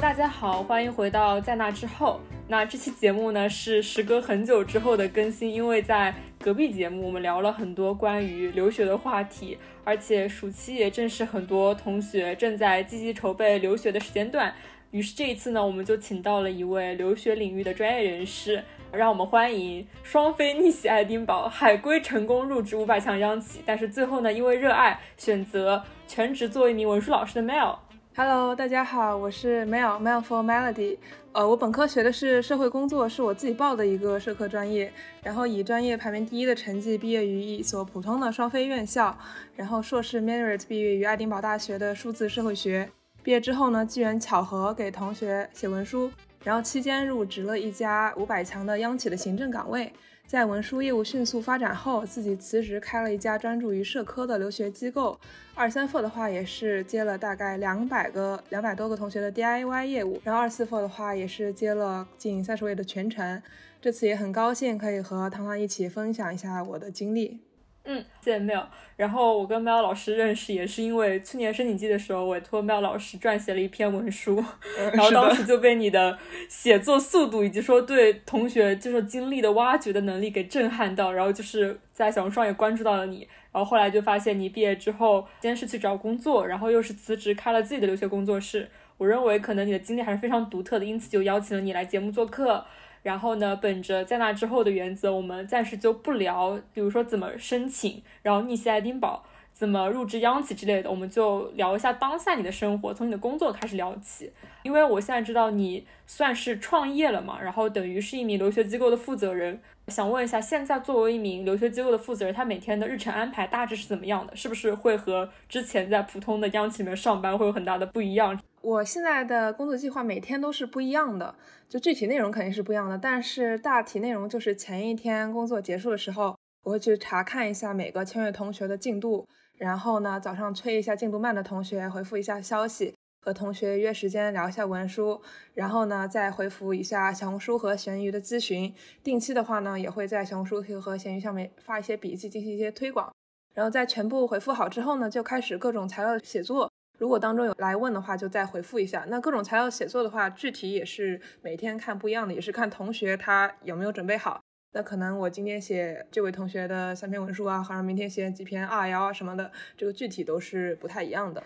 大家好，欢迎回到在那之后。那这期节目呢是时隔很久之后的更新，因为在隔壁节目我们聊了很多关于留学的话题，而且暑期也正是很多同学正在积极筹备留学的时间段。于是这一次呢，我们就请到了一位留学领域的专业人士，让我们欢迎双非逆袭爱丁堡，海归成功入职五百强央企，但是最后呢，因为热爱选择全职做一名文书老师的 Mel。Hello，大家好，我是 Mel，Mel for Melody。呃，我本科学的是社会工作，是我自己报的一个社科专业，然后以专业排名第一的成绩毕业于一所普通的双非院校，然后硕士 Merit 毕业于爱丁堡大学的数字社会学。毕业之后呢，机缘巧合给同学写文书，然后期间入职了一家五百强的央企的行政岗位。在文书业务迅速发展后，自己辞职开了一家专注于社科的留学机构。二三 f 的话也是接了大概两百个、两百多个同学的 DIY 业务，然后二四 f 的话也是接了近三十位的全程。这次也很高兴可以和糖糖一起分享一下我的经历。嗯，谢谢 Mel。然后我跟 Mel 老师认识也是因为去年申请季的时候，委托 Mel 老师撰写了一篇文书 然后当时就被你的写作速度以及说对同学就是经历的挖掘的能力给震撼到，然后就是在小红书上也关注到了你，然后后来就发现你毕业之后先是去找工作，然后又是辞职开了自己的留学工作室。我认为可能你的经历还是非常独特的，因此就邀请了你来节目做客。然后呢，本着在那之后的原则，我们暂时就不聊，比如说怎么申请，然后逆袭爱丁堡，怎么入职央企之类的，我们就聊一下当下你的生活，从你的工作开始聊起。因为我现在知道你算是创业了嘛，然后等于是一名留学机构的负责人。想问一下，现在作为一名留学机构的负责人，他每天的日程安排大致是怎么样的？是不是会和之前在普通的央企里面上班会有很大的不一样？我现在的工作计划每天都是不一样的，就具体内容肯定是不一样的，但是大体内容就是前一天工作结束的时候，我会去查看一下每个签约同学的进度，然后呢早上催一下进度慢的同学，回复一下消息，和同学约时间聊一下文书，然后呢再回复一下小红书和闲鱼的咨询，定期的话呢也会在小红书和闲鱼上面发一些笔记，进行一些推广，然后在全部回复好之后呢，就开始各种材料写作。如果当中有来问的话，就再回复一下。那各种材料写作的话，具体也是每天看不一样的，也是看同学他有没有准备好。那可能我今天写这位同学的三篇文书啊，好像明天写几篇二幺啊什么的，这个具体都是不太一样的。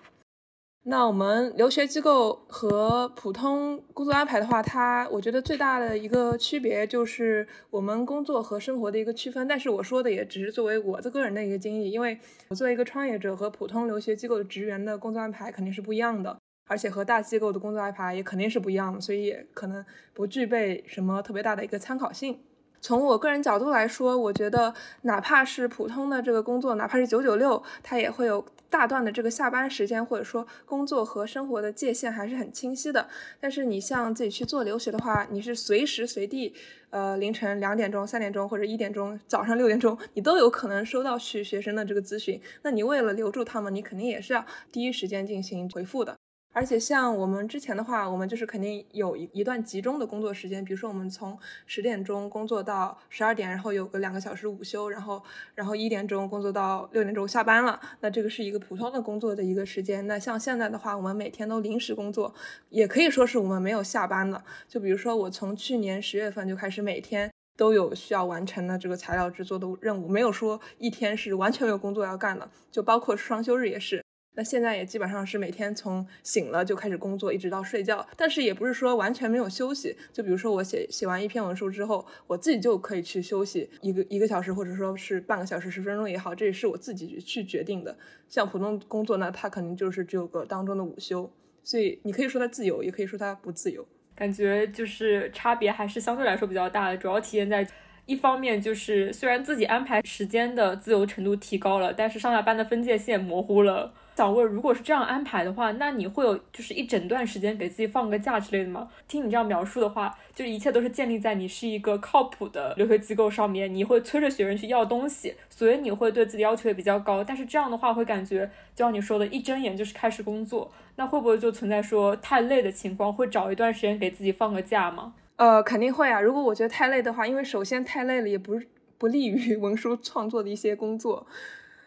那我们留学机构和普通工作安排的话，它我觉得最大的一个区别就是我们工作和生活的一个区分。但是我说的也只是作为我的个人的一个经历，因为我作为一个创业者和普通留学机构的职员的工作安排肯定是不一样的，而且和大机构的工作安排也肯定是不一样的，所以也可能不具备什么特别大的一个参考性。从我个人角度来说，我觉得哪怕是普通的这个工作，哪怕是九九六，它也会有大段的这个下班时间，或者说工作和生活的界限还是很清晰的。但是你像自己去做留学的话，你是随时随地，呃，凌晨两点钟、三点钟或者一点钟、早上六点钟，你都有可能收到去学生的这个咨询。那你为了留住他们，你肯定也是要第一时间进行回复的。而且像我们之前的话，我们就是肯定有一一段集中的工作时间，比如说我们从十点钟工作到十二点，然后有个两个小时午休，然后然后一点钟工作到六点钟下班了。那这个是一个普通的工作的一个时间。那像现在的话，我们每天都临时工作，也可以说是我们没有下班的。就比如说我从去年十月份就开始每天都有需要完成的这个材料制作的任务，没有说一天是完全没有工作要干的，就包括双休日也是。那现在也基本上是每天从醒了就开始工作，一直到睡觉，但是也不是说完全没有休息。就比如说我写写完一篇文书之后，我自己就可以去休息一个一个小时，或者说是半个小时、十分钟也好，这也是我自己去决定的。像普通工作呢，它肯定就是只有个当中的午休，所以你可以说它自由，也可以说它不自由。感觉就是差别还是相对来说比较大的，主要体现在。一方面就是虽然自己安排时间的自由程度提高了，但是上下班的分界线模糊了。想问，如果是这样安排的话，那你会有就是一整段时间给自己放个假之类的吗？听你这样描述的话，就一切都是建立在你是一个靠谱的留学机构上面，你会催着学生去要东西，所以你会对自己要求也比较高。但是这样的话会感觉，就像你说的，一睁眼就是开始工作，那会不会就存在说太累的情况？会找一段时间给自己放个假吗？呃，肯定会啊。如果我觉得太累的话，因为首先太累了，也不不利于 文书创作的一些工作。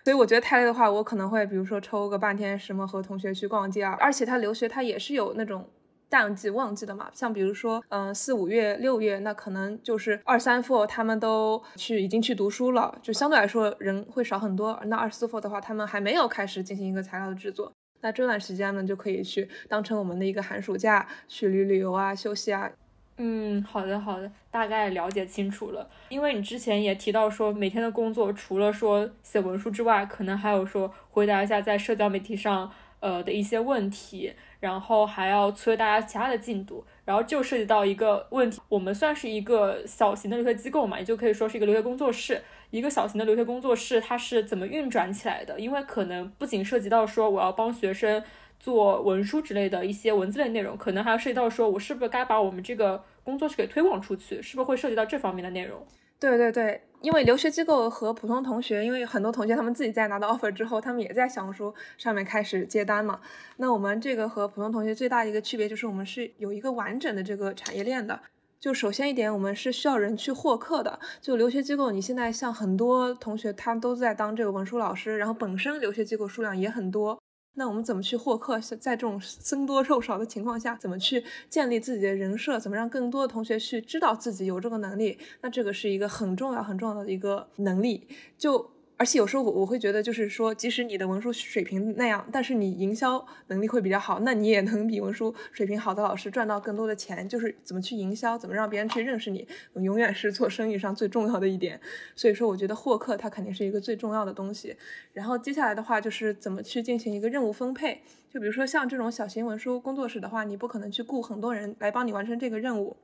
所以我觉得太累的话，我可能会比如说抽个半天，什么和同学去逛街啊。而且他留学他也是有那种淡季旺季的嘛。像比如说，嗯，四五月、六月，那可能就是二三 four 他们都去已经去读书了，就相对来说人会少很多。那二四 four 的话，他们还没有开始进行一个材料的制作。那这段时间呢，就可以去当成我们的一个寒暑假，去旅旅游啊，休息啊。嗯，好的好的，大概了解清楚了。因为你之前也提到说，每天的工作除了说写文书之外，可能还有说回答一下在社交媒体上呃的一些问题，然后还要催大家其他的进度，然后就涉及到一个问题，我们算是一个小型的留学机构嘛，也就可以说是一个留学工作室。一个小型的留学工作室，它是怎么运转起来的？因为可能不仅涉及到说我要帮学生做文书之类的一些文字类内容，可能还要涉及到说我是不是该把我们这个工作室给推广出去，是不是会涉及到这方面的内容？对对对，因为留学机构和普通同学，因为很多同学他们自己在拿到 offer 之后，他们也在小红书上面开始接单嘛。那我们这个和普通同学最大的一个区别就是，我们是有一个完整的这个产业链的。就首先一点，我们是需要人去获客的。就留学机构，你现在像很多同学，他都在当这个文书老师，然后本身留学机构数量也很多。那我们怎么去获客？在这种僧多肉少的情况下，怎么去建立自己的人设？怎么让更多的同学去知道自己有这个能力？那这个是一个很重要、很重要的一个能力。就。而且有时候我我会觉得，就是说，即使你的文书水平那样，但是你营销能力会比较好，那你也能比文书水平好的老师赚到更多的钱。就是怎么去营销，怎么让别人去认识你，永远是做生意上最重要的一点。所以说，我觉得获客它肯定是一个最重要的东西。然后接下来的话就是怎么去进行一个任务分配。就比如说像这种小型文书工作室的话，你不可能去雇很多人来帮你完成这个任务，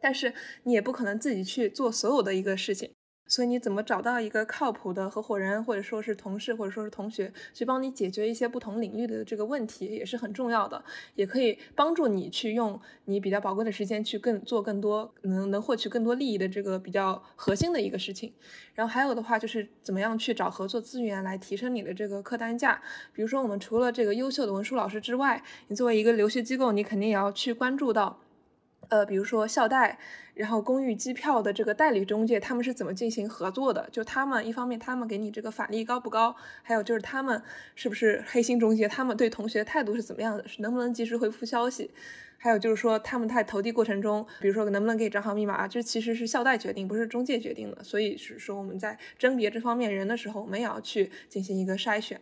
但是你也不可能自己去做所有的一个事情。所以你怎么找到一个靠谱的合伙人，或者说是同事，或者说是同学，去帮你解决一些不同领域的这个问题，也是很重要的，也可以帮助你去用你比较宝贵的时间去更做更多能能获取更多利益的这个比较核心的一个事情。然后还有的话就是怎么样去找合作资源来提升你的这个客单价。比如说我们除了这个优秀的文书老师之外，你作为一个留学机构，你肯定也要去关注到。呃，比如说校贷，然后公寓、机票的这个代理中介，他们是怎么进行合作的？就他们一方面，他们给你这个返利高不高？还有就是他们是不是黑心中介？他们对同学态度是怎么样的？能不能及时回复消息？还有就是说他们在投递过程中，比如说能不能给账号密码？这其实是校贷决定，不是中介决定的。所以是说我们在甄别这方面人的时候，我们也要去进行一个筛选。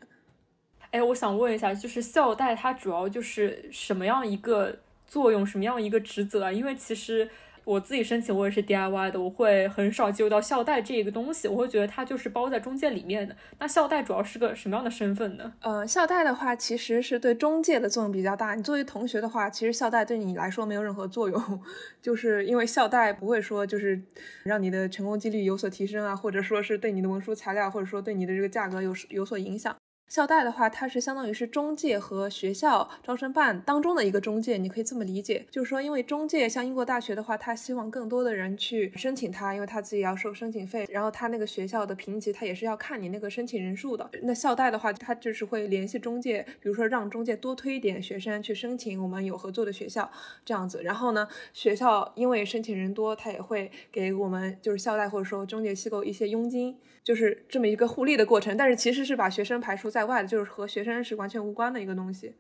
哎，我想问一下，就是校贷它主要就是什么样一个？作用什么样一个职责啊？因为其实我自己申请我也是 DIY 的，我会很少接触到校贷这一个东西，我会觉得它就是包在中介里面的。那校贷主要是个什么样的身份呢？呃，校贷的话其实是对中介的作用比较大。你作为同学的话，其实校贷对你来说没有任何作用，就是因为校贷不会说就是让你的成功几率有所提升啊，或者说是对你的文书材料，或者说对你的这个价格有有所影响。校贷的话，它是相当于是中介和学校招生办当中的一个中介，你可以这么理解，就是说，因为中介像英国大学的话，他希望更多的人去申请它，因为他自己要收申请费，然后他那个学校的评级，他也是要看你那个申请人数的。那校贷的话，他就是会联系中介，比如说让中介多推一点学生去申请我们有合作的学校这样子。然后呢，学校因为申请人多，他也会给我们就是校贷或者说中介机构一些佣金。就是这么一个互利的过程，但是其实是把学生排除在外的，就是和学生是完全无关的一个东西。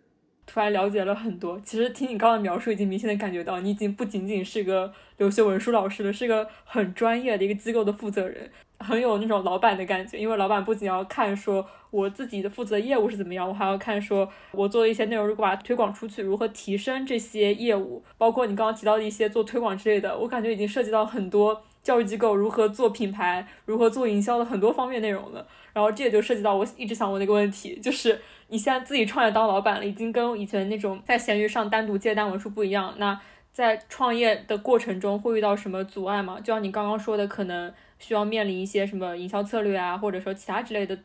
突然了解了很多，其实听你刚刚描述，已经明显的感觉到你已经不仅仅是个留学文书老师了，是个很专业的一个机构的负责人，很有那种老板的感觉。因为老板不仅要看说我自己的负责业务是怎么样，我还要看说我做的一些内容如果把它推广出去，如何提升这些业务，包括你刚刚提到的一些做推广之类的，我感觉已经涉及到很多。教育机构如何做品牌，如何做营销的很多方面内容了。然后这也就涉及到我一直想问的一个问题，就是你现在自己创业当老板了，已经跟以前那种在闲鱼上单独接单文书不一样。那在创业的过程中会遇到什么阻碍吗？就像你刚刚说的，可能需要面临一些什么营销策略啊，或者说其他之类的，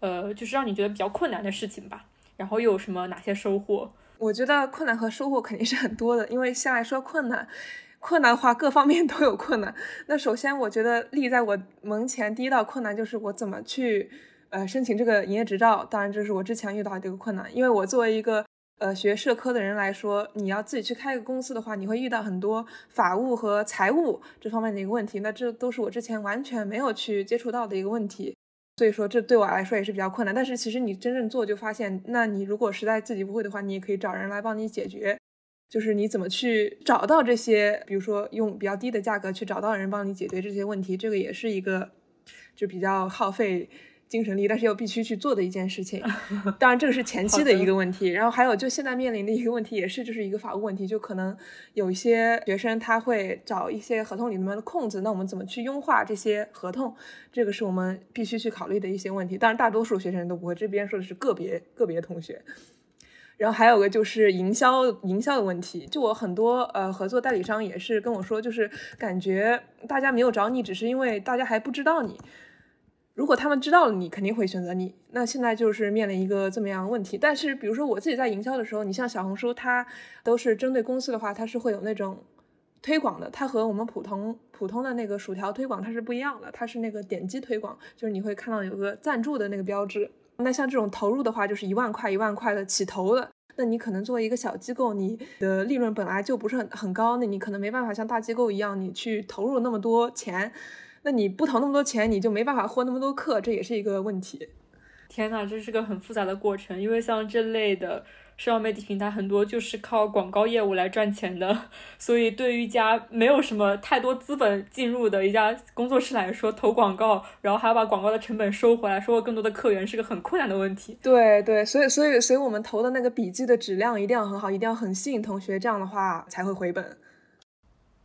呃，就是让你觉得比较困难的事情吧。然后又有什么哪些收获？我觉得困难和收获肯定是很多的，因为先来说困难。困难的话，各方面都有困难。那首先，我觉得立在我门前第一道困难就是我怎么去呃申请这个营业执照。当然，这是我之前遇到的一个困难，因为我作为一个呃学社科的人来说，你要自己去开一个公司的话，你会遇到很多法务和财务这方面的一个问题。那这都是我之前完全没有去接触到的一个问题，所以说这对我来说也是比较困难。但是其实你真正做就发现，那你如果实在自己不会的话，你也可以找人来帮你解决。就是你怎么去找到这些，比如说用比较低的价格去找到人帮你解决这些问题，这个也是一个就比较耗费。精神力，但是又必须去做的一件事情。当然，这个是前期的一个问题。然后还有，就现在面临的一个问题，也是就是一个法务问题，就可能有一些学生他会找一些合同里面的空子，那我们怎么去优化这些合同？这个是我们必须去考虑的一些问题。当然，大多数学生都不会，这边说的是个别个别同学。然后还有个就是营销营销的问题，就我很多呃合作代理商也是跟我说，就是感觉大家没有找你，只是因为大家还不知道你。如果他们知道了，你肯定会选择你。那现在就是面临一个这么样的问题。但是，比如说我自己在营销的时候，你像小红书，它都是针对公司的话，它是会有那种推广的。它和我们普通普通的那个薯条推广它是不一样的，它是那个点击推广，就是你会看到有个赞助的那个标志。那像这种投入的话，就是一万块一万块的起投的。那你可能作为一个小机构，你的利润本来就不是很很高，那你可能没办法像大机构一样，你去投入那么多钱。那你不投那么多钱，你就没办法获那么多客，这也是一个问题。天呐，这是个很复杂的过程，因为像这类的社交媒体平台，很多就是靠广告业务来赚钱的，所以对于一家没有什么太多资本进入的一家工作室来说，投广告，然后还要把广告的成本收回来，收获更多的客源，是个很困难的问题。对对，所以所以所以我们投的那个笔记的质量一定要很好，一定要很吸引同学，这样的话才会回本。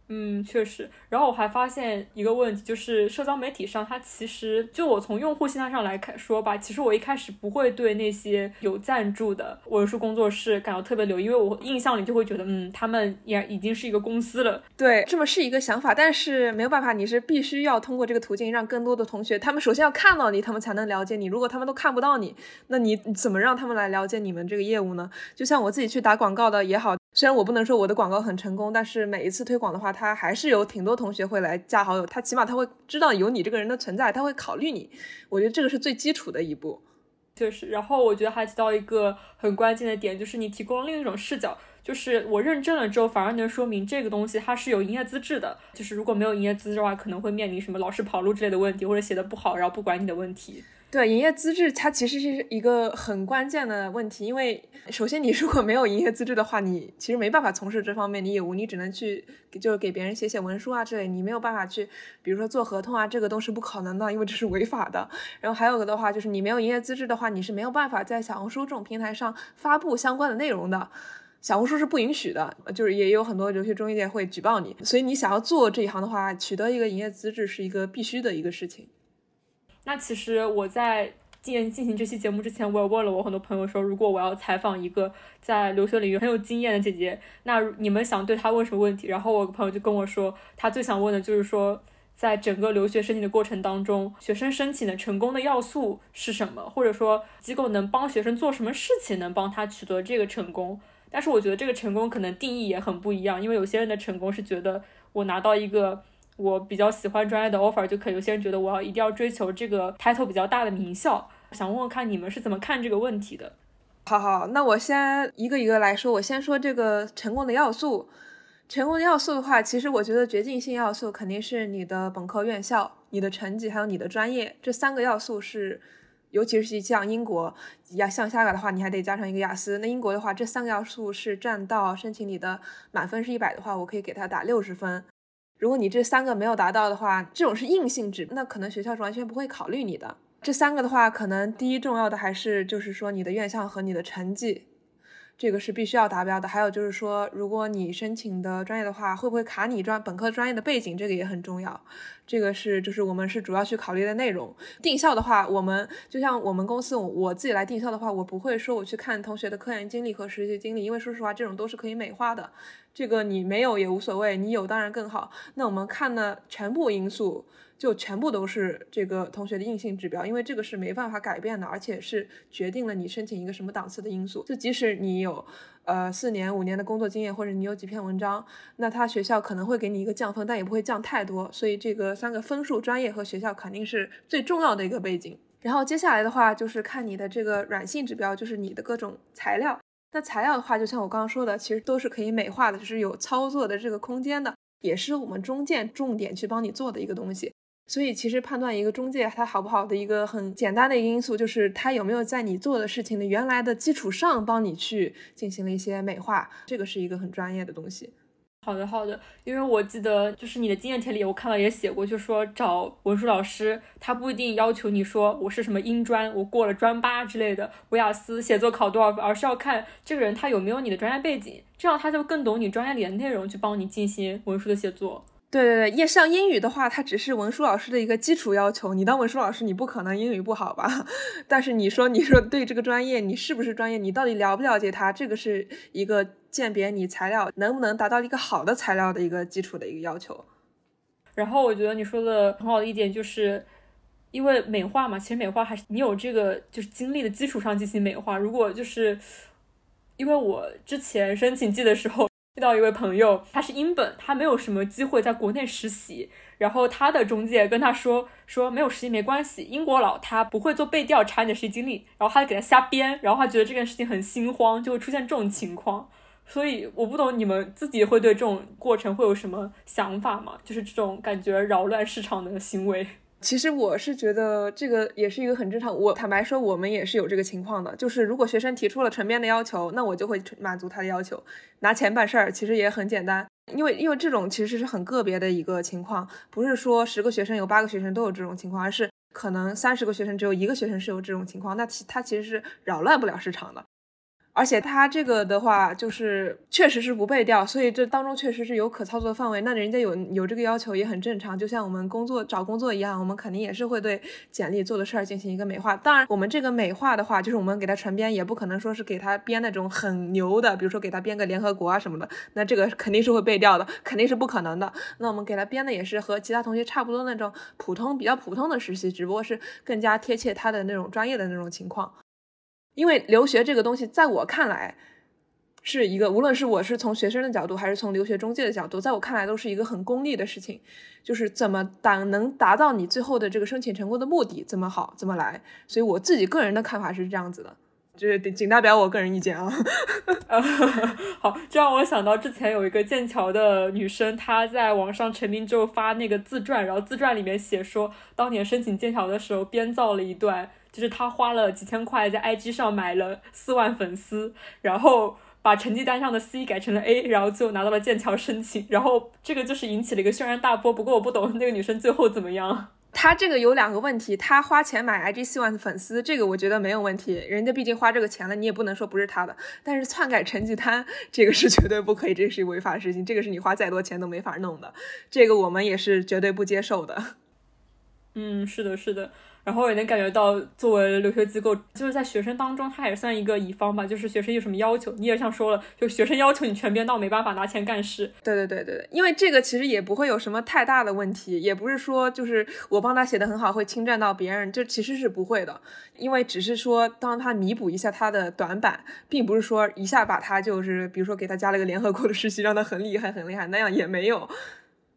嗯，确实。然后我还发现一个问题，就是社交媒体上，它其实就我从用户心态上来看说吧，其实我一开始不会对那些有赞助的文书工作室感到特别留，因为我印象里就会觉得，嗯，他们也已经是一个公司了。对，这么是一个想法，但是没有办法，你是必须要通过这个途径，让更多的同学，他们首先要看到你，他们才能了解你。如果他们都看不到你，那你怎么让他们来了解你们这个业务呢？就像我自己去打广告的也好。虽然我不能说我的广告很成功，但是每一次推广的话，他还是有挺多同学会来加好友，他起码他会知道有你这个人的存在，他会考虑你。我觉得这个是最基础的一步。就是，然后我觉得还提到一个很关键的点，就是你提供了另一种视角，就是我认证了之后，反而能说明这个东西它是有营业资质的。就是如果没有营业资质的话，可能会面临什么老是跑路之类的问题，或者写的不好，然后不管你的问题。对营业资质，它其实是一个很关键的问题，因为首先你如果没有营业资质的话，你其实没办法从事这方面的业务，你只能去就是给别人写写文书啊之类，你没有办法去，比如说做合同啊，这个都是不可能的，因为这是违法的。然后还有个的话，就是你没有营业资质的话，你是没有办法在小红书这种平台上发布相关的内容的，小红书是不允许的，就是也有很多留学中介会举报你，所以你想要做这一行的话，取得一个营业资质是一个必须的一个事情。那其实我在进进行这期节目之前，我也问了我很多朋友说，如果我要采访一个在留学领域很有经验的姐姐，那你们想对她问什么问题？然后我朋友就跟我说，他最想问的就是说，在整个留学申请的过程当中，学生申请的成功的要素是什么？或者说机构能帮学生做什么事情，能帮他取得这个成功？但是我觉得这个成功可能定义也很不一样，因为有些人的成功是觉得我拿到一个。我比较喜欢专业的 offer 就可。有些人觉得我要一定要追求这个 title 比较大的名校，想问问看你们是怎么看这个问题的？好好，那我先一个一个来说。我先说这个成功的要素。成功的要素的话，其实我觉得决定性要素肯定是你的本科院校、你的成绩还有你的专业这三个要素是，尤其是像英国呀，像下个的话，你还得加上一个雅思。那英国的话，这三个要素是占到申请你的满分是一百的话，我可以给他打六十分。如果你这三个没有达到的话，这种是硬性质，那可能学校是完全不会考虑你的。这三个的话，可能第一重要的还是就是说你的院校和你的成绩。这个是必须要达标的。还有就是说，如果你申请的专业的话，会不会卡你专本科专业的背景？这个也很重要。这个是就是我们是主要去考虑的内容。定校的话，我们就像我们公司我自己来定校的话，我不会说我去看同学的科研经历和实习经历，因为说实话，这种都是可以美化的。这个你没有也无所谓，你有当然更好。那我们看呢全部因素。就全部都是这个同学的硬性指标，因为这个是没办法改变的，而且是决定了你申请一个什么档次的因素。就即使你有呃四年五年的工作经验，或者你有几篇文章，那他学校可能会给你一个降分，但也不会降太多。所以这个三个分数、专业和学校肯定是最重要的一个背景。然后接下来的话就是看你的这个软性指标，就是你的各种材料。那材料的话，就像我刚刚说的，其实都是可以美化的，就是有操作的这个空间的，也是我们中介重点去帮你做的一个东西。所以其实判断一个中介它好不好的一个很简单的一个因素，就是他有没有在你做的事情的原来的基础上帮你去进行了一些美化，这个是一个很专业的东西。好的，好的，因为我记得就是你的经验帖里，我看到也写过，就说找文书老师，他不一定要求你说我是什么英专，我过了专八之类的，维雅思写作考多少分，而是要看这个人他有没有你的专业背景，这样他就更懂你专业里的内容，去帮你进行文书的写作。对对对，像英语的话，它只是文书老师的一个基础要求。你当文书老师，你不可能英语不好吧？但是你说，你说对这个专业，你是不是专业？你到底了不了解它？这个是一个鉴别你材料能不能达到一个好的材料的一个基础的一个要求。然后我觉得你说的很好的一点就是，因为美化嘛，其实美化还是你有这个就是经历的基础上进行美化。如果就是因为我之前申请季的时候。遇到一位朋友，他是英本，他没有什么机会在国内实习。然后他的中介跟他说说没有实习没关系，英国佬他不会做被调查你的实习经历，然后他就给他瞎编，然后他觉得这件事情很心慌，就会出现这种情况。所以我不懂你们自己会对这种过程会有什么想法吗？就是这种感觉扰乱市场的行为。其实我是觉得这个也是一个很正常。我坦白说，我们也是有这个情况的。就是如果学生提出了纯编的要求，那我就会满足他的要求，拿钱办事儿，其实也很简单。因为因为这种其实是很个别的一个情况，不是说十个学生有八个学生都有这种情况，而是可能三十个学生只有一个学生是有这种情况，那其他其实是扰乱不了市场的。而且他这个的话，就是确实是不被调，所以这当中确实是有可操作的范围。那人家有有这个要求也很正常，就像我们工作找工作一样，我们肯定也是会对简历做的事儿进行一个美化。当然，我们这个美化的话，就是我们给他传编，也不可能说是给他编那种很牛的，比如说给他编个联合国啊什么的，那这个肯定是会被调的，肯定是不可能的。那我们给他编的也是和其他同学差不多那种普通、比较普通的实习，只不过是更加贴切他的那种专业的那种情况。因为留学这个东西，在我看来，是一个无论是我是从学生的角度，还是从留学中介的角度，在我看来都是一个很功利的事情。就是怎么达能达到你最后的这个申请成功的目的，怎么好怎么来。所以我自己个人的看法是这样子的，就是仅代表我个人意见啊。好，这让我想到之前有一个剑桥的女生，她在网上成名之后发那个自传，然后自传里面写说，当年申请剑桥的时候编造了一段。就是他花了几千块在 IG 上买了四万粉丝，然后把成绩单上的 C 改成了 A，然后最后拿到了剑桥申请，然后这个就是引起了一个轩然大波。不过我不懂那个女生最后怎么样。他这个有两个问题，他花钱买 IG 四万的粉丝，这个我觉得没有问题，人家毕竟花这个钱了，你也不能说不是他的。但是篡改成绩单这个是绝对不可以，这是违法的事情，这个是你花再多钱都没法弄的，这个我们也是绝对不接受的。嗯，是的，是的。然后也能感觉到，作为留学机构，就是在学生当中，他也算一个乙方吧。就是学生有什么要求，你也像说了，就学生要求你全编，那我没办法拿钱干事。对对对对，因为这个其实也不会有什么太大的问题，也不是说就是我帮他写的很好会侵占到别人，这其实是不会的。因为只是说当他弥补一下他的短板，并不是说一下把他就是比如说给他加了个联合国的实习，让他很厉害很厉害，那样也没有。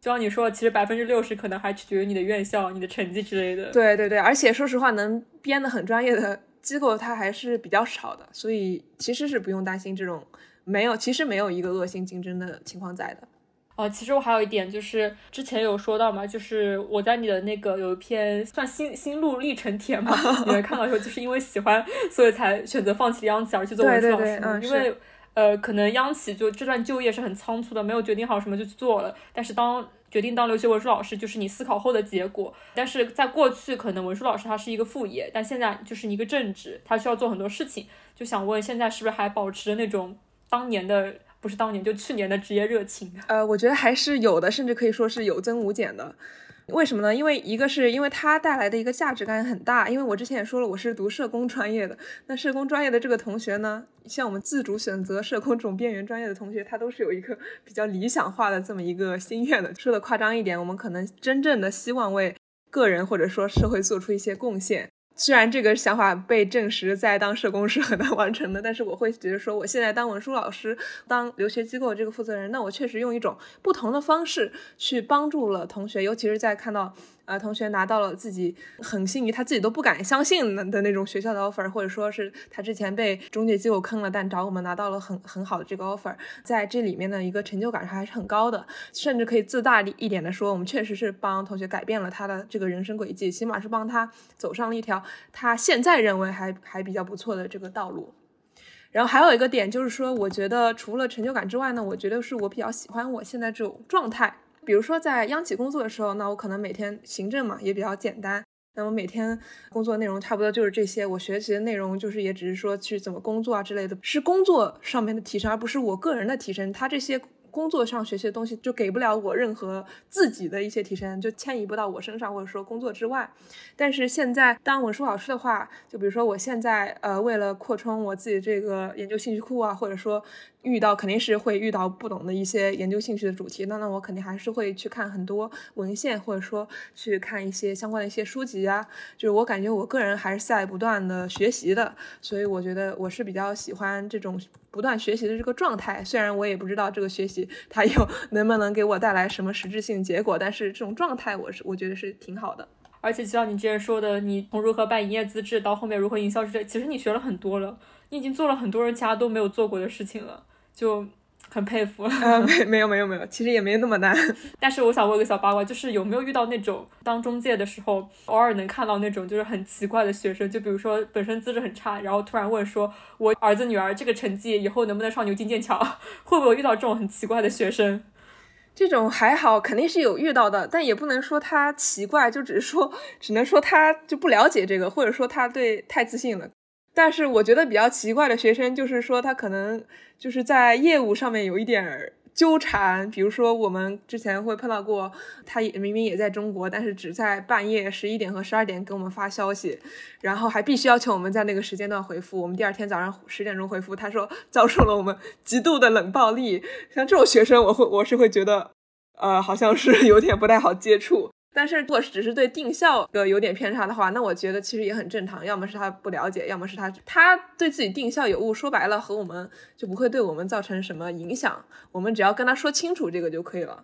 就像你说，其实百分之六十可能还取决于你的院校、你的成绩之类的。对对对，而且说实话，能编的很专业的机构它还是比较少的，所以其实是不用担心这种没有，其实没有一个恶性竞争的情况在的。哦，其实我还有一点就是之前有说到嘛，就是我在你的那个有一篇算心心路历程帖嘛，你们看到说就是因为喜欢，所以才选择放弃央企而去做文书老师，因为。呃，可能央企就这段就业是很仓促的，没有决定好什么就去做了。但是当决定当留学文书老师，就是你思考后的结果。但是在过去，可能文书老师他是一个副业，但现在就是一个正职，他需要做很多事情。就想问，现在是不是还保持着那种当年的，不是当年，就去年的职业热情？呃，我觉得还是有的，甚至可以说是有增无减的。为什么呢？因为一个是因为它带来的一个价值感很大。因为我之前也说了，我是读社工专业的。那社工专业的这个同学呢，像我们自主选择社工这种边缘专业的同学，他都是有一个比较理想化的这么一个心愿的。说的夸张一点，我们可能真正的希望为个人或者说社会做出一些贡献。虽然这个想法被证实在当社工是很难完成的，但是我会觉得说，我现在当文书老师，当留学机构这个负责人，那我确实用一种不同的方式去帮助了同学，尤其是在看到。呃同学拿到了自己很心仪，他自己都不敢相信的的那种学校的 offer，或者说是他之前被中介机构坑了，但找我们拿到了很很好的这个 offer，在这里面的一个成就感还是很高的，甚至可以自大一点的说，我们确实是帮同学改变了他的这个人生轨迹，起码是帮他走上了一条他现在认为还还比较不错的这个道路。然后还有一个点就是说，我觉得除了成就感之外呢，我觉得是我比较喜欢我现在这种状态。比如说在央企工作的时候，那我可能每天行政嘛也比较简单，那么每天工作内容差不多就是这些。我学习的内容就是也只是说去怎么工作啊之类的，是工作上面的提升，而不是我个人的提升。他这些。工作上学习的东西就给不了我任何自己的一些提升，就迁移不到我身上，或者说工作之外。但是现在当文书老师的话，就比如说我现在呃为了扩充我自己这个研究兴趣库啊，或者说。遇到肯定是会遇到不懂的一些研究兴趣的主题，那那我肯定还是会去看很多文献，或者说去看一些相关的一些书籍啊。就是我感觉我个人还是在不断的学习的，所以我觉得我是比较喜欢这种不断学习的这个状态。虽然我也不知道这个学习它又能不能给我带来什么实质性结果，但是这种状态我是我觉得是挺好的。而且就像你之前说的，你从如何办营业资质到后面如何营销之类，其实你学了很多了，你已经做了很多人家都没有做过的事情了。就很佩服，呃，没没有没有没有，其实也没那么难。但是我想问个小八卦，就是有没有遇到那种当中介的时候，偶尔能看到那种就是很奇怪的学生，就比如说本身资质很差，然后突然问说，我儿子女儿这个成绩以后能不能上牛津剑桥？会不会遇到这种很奇怪的学生？这种还好，肯定是有遇到的，但也不能说他奇怪，就只是说，只能说他就不了解这个，或者说他对太自信了。但是我觉得比较奇怪的学生，就是说他可能就是在业务上面有一点纠缠。比如说我们之前会碰到过，他也明明也在中国，但是只在半夜十一点和十二点给我们发消息，然后还必须要求我们在那个时间段回复。我们第二天早上十点钟回复，他说遭受了我们极度的冷暴力。像这种学生，我会我是会觉得，呃，好像是 有点不太好接触。但是，如果只是对定校的有点偏差的话，那我觉得其实也很正常。要么是他不了解，要么是他他对自己定校有误。说白了，和我们就不会对我们造成什么影响。我们只要跟他说清楚这个就可以了。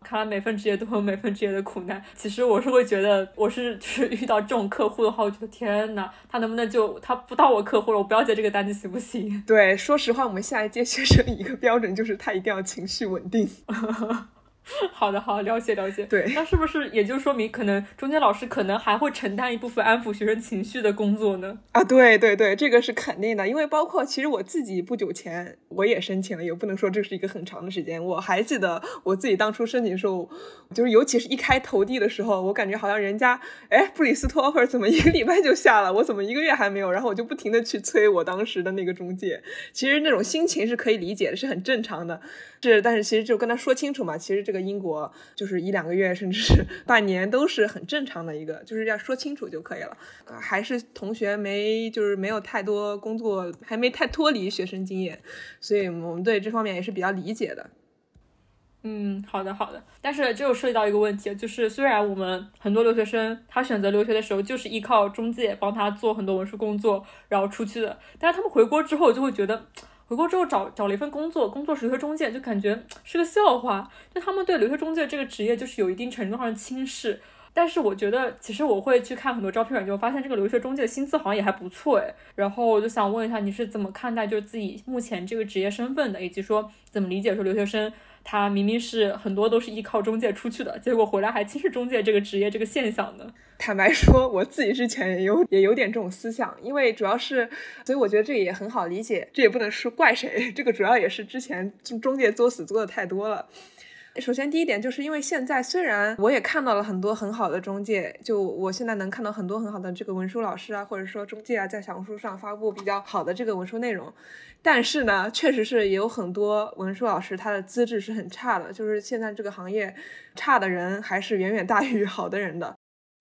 看来每份职业都有每份职业的苦难。其实我是会觉得，我是就是遇到这种客户的话，我觉得天呐，他能不能就他不当我客户了，我不要接这个单子行不行？对，说实话，我们下一届学生一个标准就是他一定要情绪稳定。好的，好，了解了解。对，那是不是也就说明，可能中间老师可能还会承担一部分安抚学生情绪的工作呢？啊，对对对，这个是肯定的，因为包括其实我自己不久前我也申请了，也不能说这是一个很长的时间。我还记得我自己当初申请的时候，就是尤其是一开投递的时候，我感觉好像人家哎布里斯托 offer 怎么一个礼拜就下了，我怎么一个月还没有？然后我就不停的去催我当时的那个中介。其实那种心情是可以理解的，是很正常的。是，但是其实就跟他说清楚嘛，其实这个。英国就是一两个月，甚至是 半年，都是很正常的一个，就是要说清楚就可以了。还是同学没，就是没有太多工作，还没太脱离学生经验，所以我们对这方面也是比较理解的。嗯，好的好的。但是这又涉及到一个问题，就是虽然我们很多留学生他选择留学的时候就是依靠中介帮他做很多文书工作，然后出去的，但是他们回国之后就会觉得。回国之后找找了一份工作，工作是留学中介，就感觉是个笑话。就他们对留学中介这个职业就是有一定程度上的轻视。但是我觉得，其实我会去看很多招聘软件，我发现这个留学中介的薪资好像也还不错诶。然后我就想问一下，你是怎么看待就是自己目前这个职业身份的，以及说怎么理解说留学生他明明是很多都是依靠中介出去的，结果回来还轻视中介这个职业这个现象呢？坦白说，我自己之前也有也有点这种思想，因为主要是，所以我觉得这也很好理解，这也不能说怪谁，这个主要也是之前中介作死做的太多了。首先第一点就是因为现在虽然我也看到了很多很好的中介，就我现在能看到很多很好的这个文书老师啊，或者说中介啊，在小红书上发布比较好的这个文书内容，但是呢，确实是也有很多文书老师他的资质是很差的，就是现在这个行业差的人还是远远大于好的人的。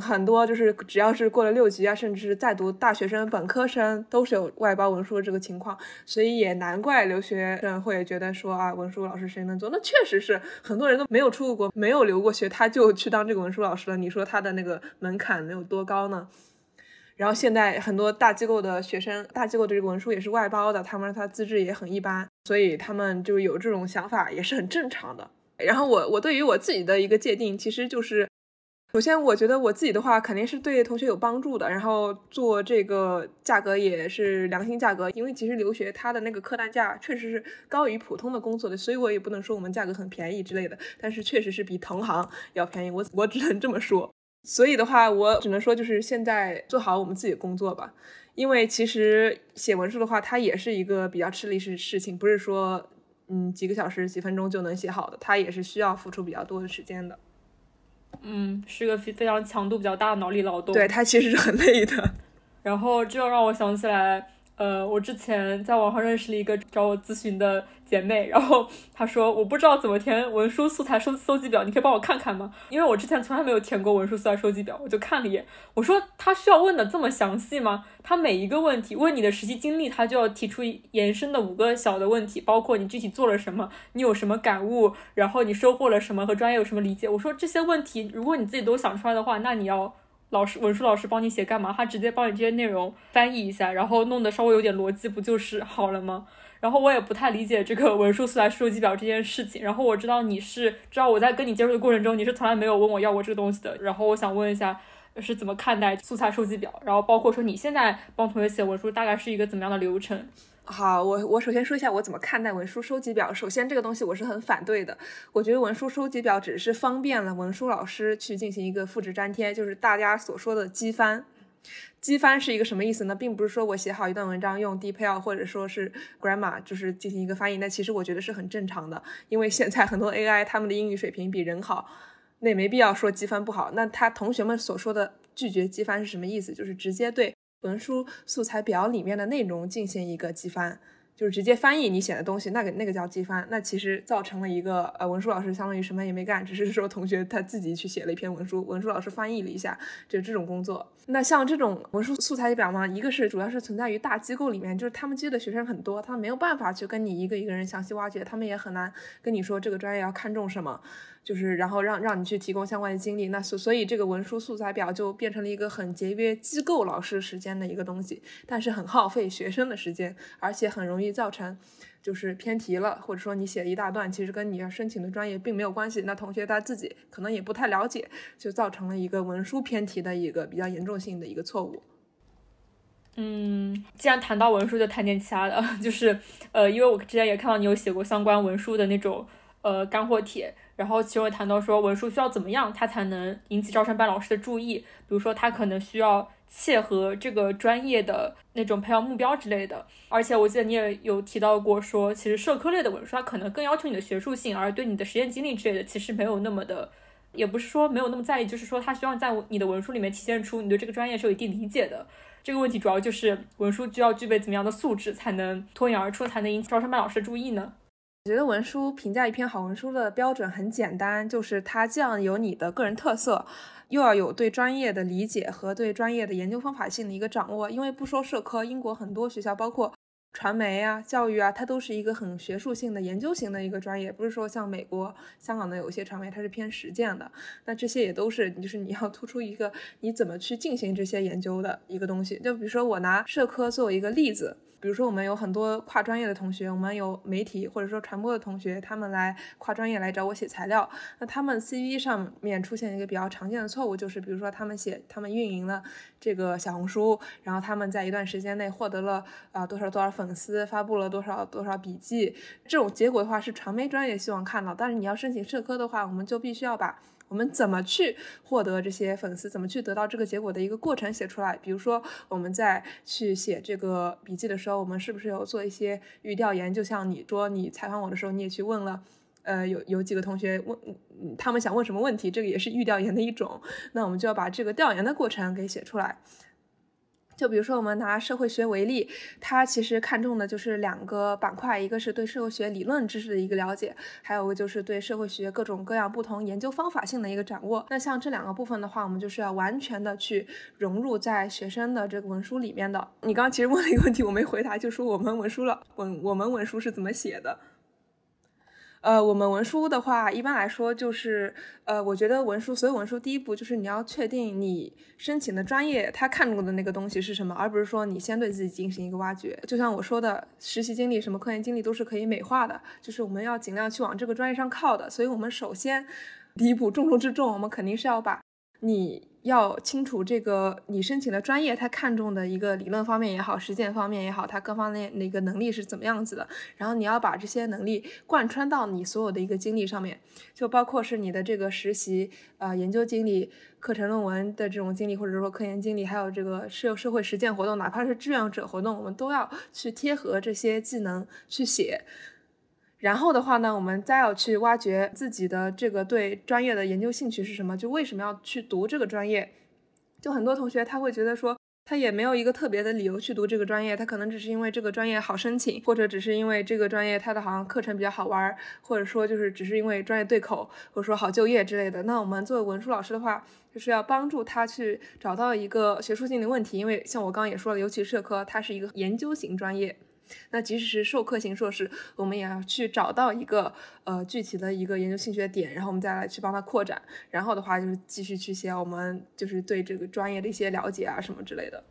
很多就是只要是过了六级啊，甚至是在读大学生、本科生，都是有外包文书的这个情况，所以也难怪留学生会觉得说啊，文书老师谁能做？那确实是很多人都没有出过国，没有留过学，他就去当这个文书老师了。你说他的那个门槛能有多高呢？然后现在很多大机构的学生，大机构的这个文书也是外包的，他们他资质也很一般，所以他们就有这种想法也是很正常的。然后我我对于我自己的一个界定，其实就是。首先，我觉得我自己的话肯定是对同学有帮助的，然后做这个价格也是良心价格，因为其实留学它的那个客单价确实是高于普通的工作的，所以我也不能说我们价格很便宜之类的，但是确实是比同行要便宜，我我只能这么说。所以的话，我只能说就是现在做好我们自己的工作吧，因为其实写文书的话，它也是一个比较吃力事事情，不是说嗯几个小时几分钟就能写好的，它也是需要付出比较多的时间的。嗯，是个非非常强度比较大的脑力劳动。对，它其实是很累的。然后这又让我想起来，呃，我之前在网上认识了一个找我咨询的。姐妹，然后她说我不知道怎么填文书素材收搜集表，你可以帮我看看吗？因为我之前从来没有填过文书素材收集表，我就看了一眼。我说他需要问的这么详细吗？他每一个问题问你的实际经历，他就要提出延伸的五个小的问题，包括你具体做了什么，你有什么感悟，然后你收获了什么和专业有什么理解。我说这些问题如果你自己都想出来的话，那你要老师文书老师帮你写干嘛？他直接帮你这些内容翻译一下，然后弄得稍微有点逻辑，不就是好了吗？然后我也不太理解这个文书素材收集表这件事情。然后我知道你是知道我在跟你接触的过程中，你是从来没有问我要过这个东西的。然后我想问一下，是怎么看待素材收集表？然后包括说你现在帮同学写文书，大概是一个怎么样的流程？好，我我首先说一下我怎么看待文书收集表。首先，这个东西我是很反对的。我觉得文书收集表只是方便了文书老师去进行一个复制粘贴，就是大家所说的机翻。机翻是一个什么意思呢？并不是说我写好一段文章用 DeepL 或者说是 Grammar 就是进行一个翻译，那其实我觉得是很正常的，因为现在很多 AI 他们的英语水平比人好，那也没必要说机翻不好。那他同学们所说的拒绝机翻是什么意思？就是直接对文书素材表里面的内容进行一个机翻。就是直接翻译你写的东西，那个那个叫机翻，那其实造成了一个呃文书老师相当于什么也没干，只是说同学他自己去写了一篇文书，文书老师翻译了一下，就这种工作。那像这种文书素材表嘛，一个是主要是存在于大机构里面，就是他们接的学生很多，他们没有办法去跟你一个一个人详细挖掘，他们也很难跟你说这个专业要看重什么。就是然后让让你去提供相关的经历，那所所以这个文书素材表就变成了一个很节约机构老师时间的一个东西，但是很耗费学生的时间，而且很容易造成就是偏题了，或者说你写了一大段，其实跟你要申请的专业并没有关系，那同学他自己可能也不太了解，就造成了一个文书偏题的一个比较严重性的一个错误。嗯，既然谈到文书，就谈点其他的，就是呃，因为我之前也看到你有写过相关文书的那种呃干货帖。然后其中谈到说文书需要怎么样，它才能引起招生办老师的注意。比如说，他可能需要切合这个专业的那种培养目标之类的。而且我记得你也有提到过，说其实社科类的文书，它可能更要求你的学术性，而对你的实验经历之类的，其实没有那么的，也不是说没有那么在意，就是说他希望在你的文书里面体现出你对这个专业是有一定理解的。这个问题主要就是文书需要具备怎么样的素质，才能脱颖而出，才能引起招生办老师的注意呢？我觉得文书评价一篇好文书的标准很简单，就是它既要有你的个人特色，又要有对专业的理解和对专业的研究方法性的一个掌握。因为不说社科，英国很多学校，包括传媒啊、教育啊，它都是一个很学术性的、研究型的一个专业，不是说像美国、香港的有些传媒它是偏实践的。那这些也都是，就是你要突出一个你怎么去进行这些研究的一个东西。就比如说我拿社科作为一个例子。比如说，我们有很多跨专业的同学，我们有媒体或者说传播的同学，他们来跨专业来找我写材料。那他们 CV 上面出现一个比较常见的错误，就是比如说他们写他们运营了这个小红书，然后他们在一段时间内获得了啊多少多少粉丝，发布了多少多少笔记。这种结果的话是传媒专业希望看到，但是你要申请社科的话，我们就必须要把。我们怎么去获得这些粉丝？怎么去得到这个结果的一个过程写出来？比如说，我们在去写这个笔记的时候，我们是不是有做一些预调研？就像你说，你采访我的时候，你也去问了，呃，有有几个同学问，他们想问什么问题？这个也是预调研的一种。那我们就要把这个调研的过程给写出来。就比如说，我们拿社会学为例，它其实看重的就是两个板块，一个是对社会学理论知识的一个了解，还有就是对社会学各种各样不同研究方法性的一个掌握。那像这两个部分的话，我们就是要完全的去融入在学生的这个文书里面的。你刚刚其实问了一个问题，我没回答，就说我们文书了文我们文书是怎么写的？呃，我们文书的话，一般来说就是，呃，我觉得文书所有文书第一步就是你要确定你申请的专业他看中的那个东西是什么，而不是说你先对自己进行一个挖掘。就像我说的，实习经历、什么科研经历都是可以美化的，就是我们要尽量去往这个专业上靠的。所以，我们首先第一步重中之重，我们肯定是要把你要清楚这个你申请的专业，他看重的一个理论方面也好，实践方面也好，他各方面那个能力是怎么样子的。然后你要把这些能力贯穿到你所有的一个经历上面，就包括是你的这个实习、呃研究经历、课程论文的这种经历，或者说科研经历，还有这个社社会实践活动，哪怕是志愿者活动，我们都要去贴合这些技能去写。然后的话呢，我们再要去挖掘自己的这个对专业的研究兴趣是什么，就为什么要去读这个专业？就很多同学他会觉得说，他也没有一个特别的理由去读这个专业，他可能只是因为这个专业好申请，或者只是因为这个专业它的好像课程比较好玩，或者说就是只是因为专业对口，或者说好就业之类的。那我们作为文书老师的话，就是要帮助他去找到一个学术性的问题，因为像我刚刚也说了，尤其社科它是一个研究型专业。那即使是授课型硕士，我们也要去找到一个呃具体的一个研究兴趣的点，然后我们再来去帮他扩展。然后的话就是继续去写我们就是对这个专业的一些了解啊什么之类的。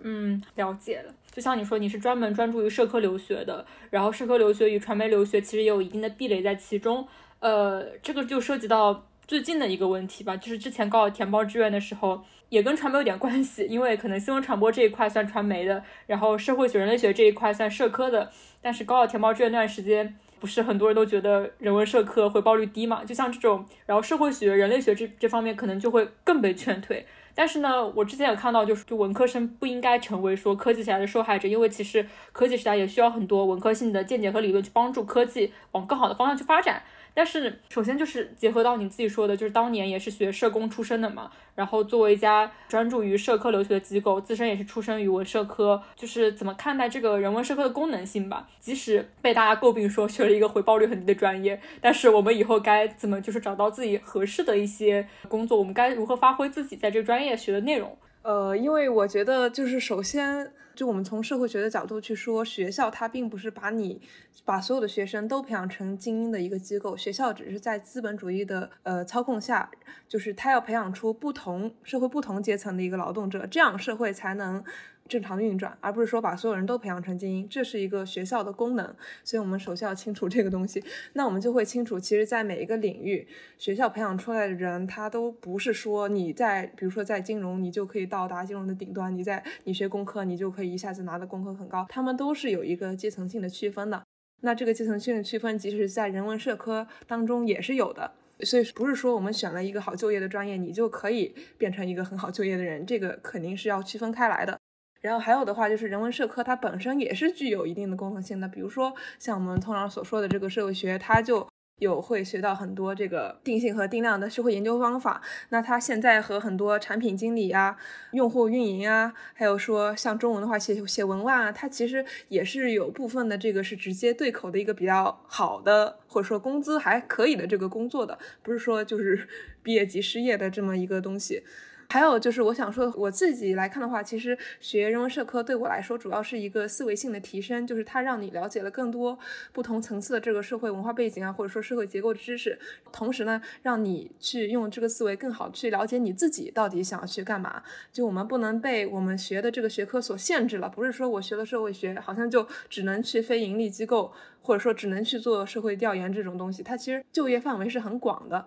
嗯，了解了。就像你说，你是专门专注于社科留学的，然后社科留学与传媒留学其实也有一定的壁垒在其中。呃，这个就涉及到最近的一个问题吧，就是之前高考填报志愿的时候。也跟传媒有点关系，因为可能新闻传播这一块算传媒的，然后社会学、人类学这一块算社科的。但是高考填报志愿那段时间，不是很多人都觉得人文社科回报率低嘛？就像这种，然后社会学、人类学这这方面可能就会更被劝退。但是呢，我之前有看到，就是就文科生不应该成为说科技时代的受害者，因为其实科技时代也需要很多文科性的见解和理论去帮助科技往更好的方向去发展。但是，首先就是结合到你自己说的，就是当年也是学社工出身的嘛，然后作为一家专注于社科留学的机构，自身也是出身于文社科，就是怎么看待这个人文社科的功能性吧？即使被大家诟病说学了一个回报率很低的专业，但是我们以后该怎么就是找到自己合适的一些工作？我们该如何发挥自己在这个专业学的内容？呃，因为我觉得就是首先。就我们从社会学的角度去说，学校它并不是把你把所有的学生都培养成精英的一个机构，学校只是在资本主义的呃操控下，就是它要培养出不同社会不同阶层的一个劳动者，这样社会才能。正常的运转，而不是说把所有人都培养成精英，这是一个学校的功能。所以，我们首先要清楚这个东西。那我们就会清楚，其实，在每一个领域，学校培养出来的人，他都不是说你在，比如说在金融，你就可以到达金融的顶端；你在你学工科，你就可以一下子拿的工科很高。他们都是有一个阶层性的区分的。那这个阶层性的区分，即使在人文社科当中也是有的。所以，不是说我们选了一个好就业的专业，你就可以变成一个很好就业的人。这个肯定是要区分开来的。然后还有的话就是人文社科，它本身也是具有一定的功能性的。比如说像我们通常所说的这个社会学，它就有会学到很多这个定性和定量的社会研究方法。那它现在和很多产品经理啊、用户运营啊，还有说像中文的话写写文案啊，它其实也是有部分的这个是直接对口的一个比较好的，或者说工资还可以的这个工作的，不是说就是 毕业即失业的这么一个东西。还有就是，我想说，我自己来看的话，其实学人文社科对我来说，主要是一个思维性的提升，就是它让你了解了更多不同层次的这个社会文化背景啊，或者说社会结构知识，同时呢，让你去用这个思维更好去了解你自己到底想要去干嘛。就我们不能被我们学的这个学科所限制了，不是说我学了社会学，好像就只能去非盈利机构，或者说只能去做社会调研这种东西，它其实就业范围是很广的。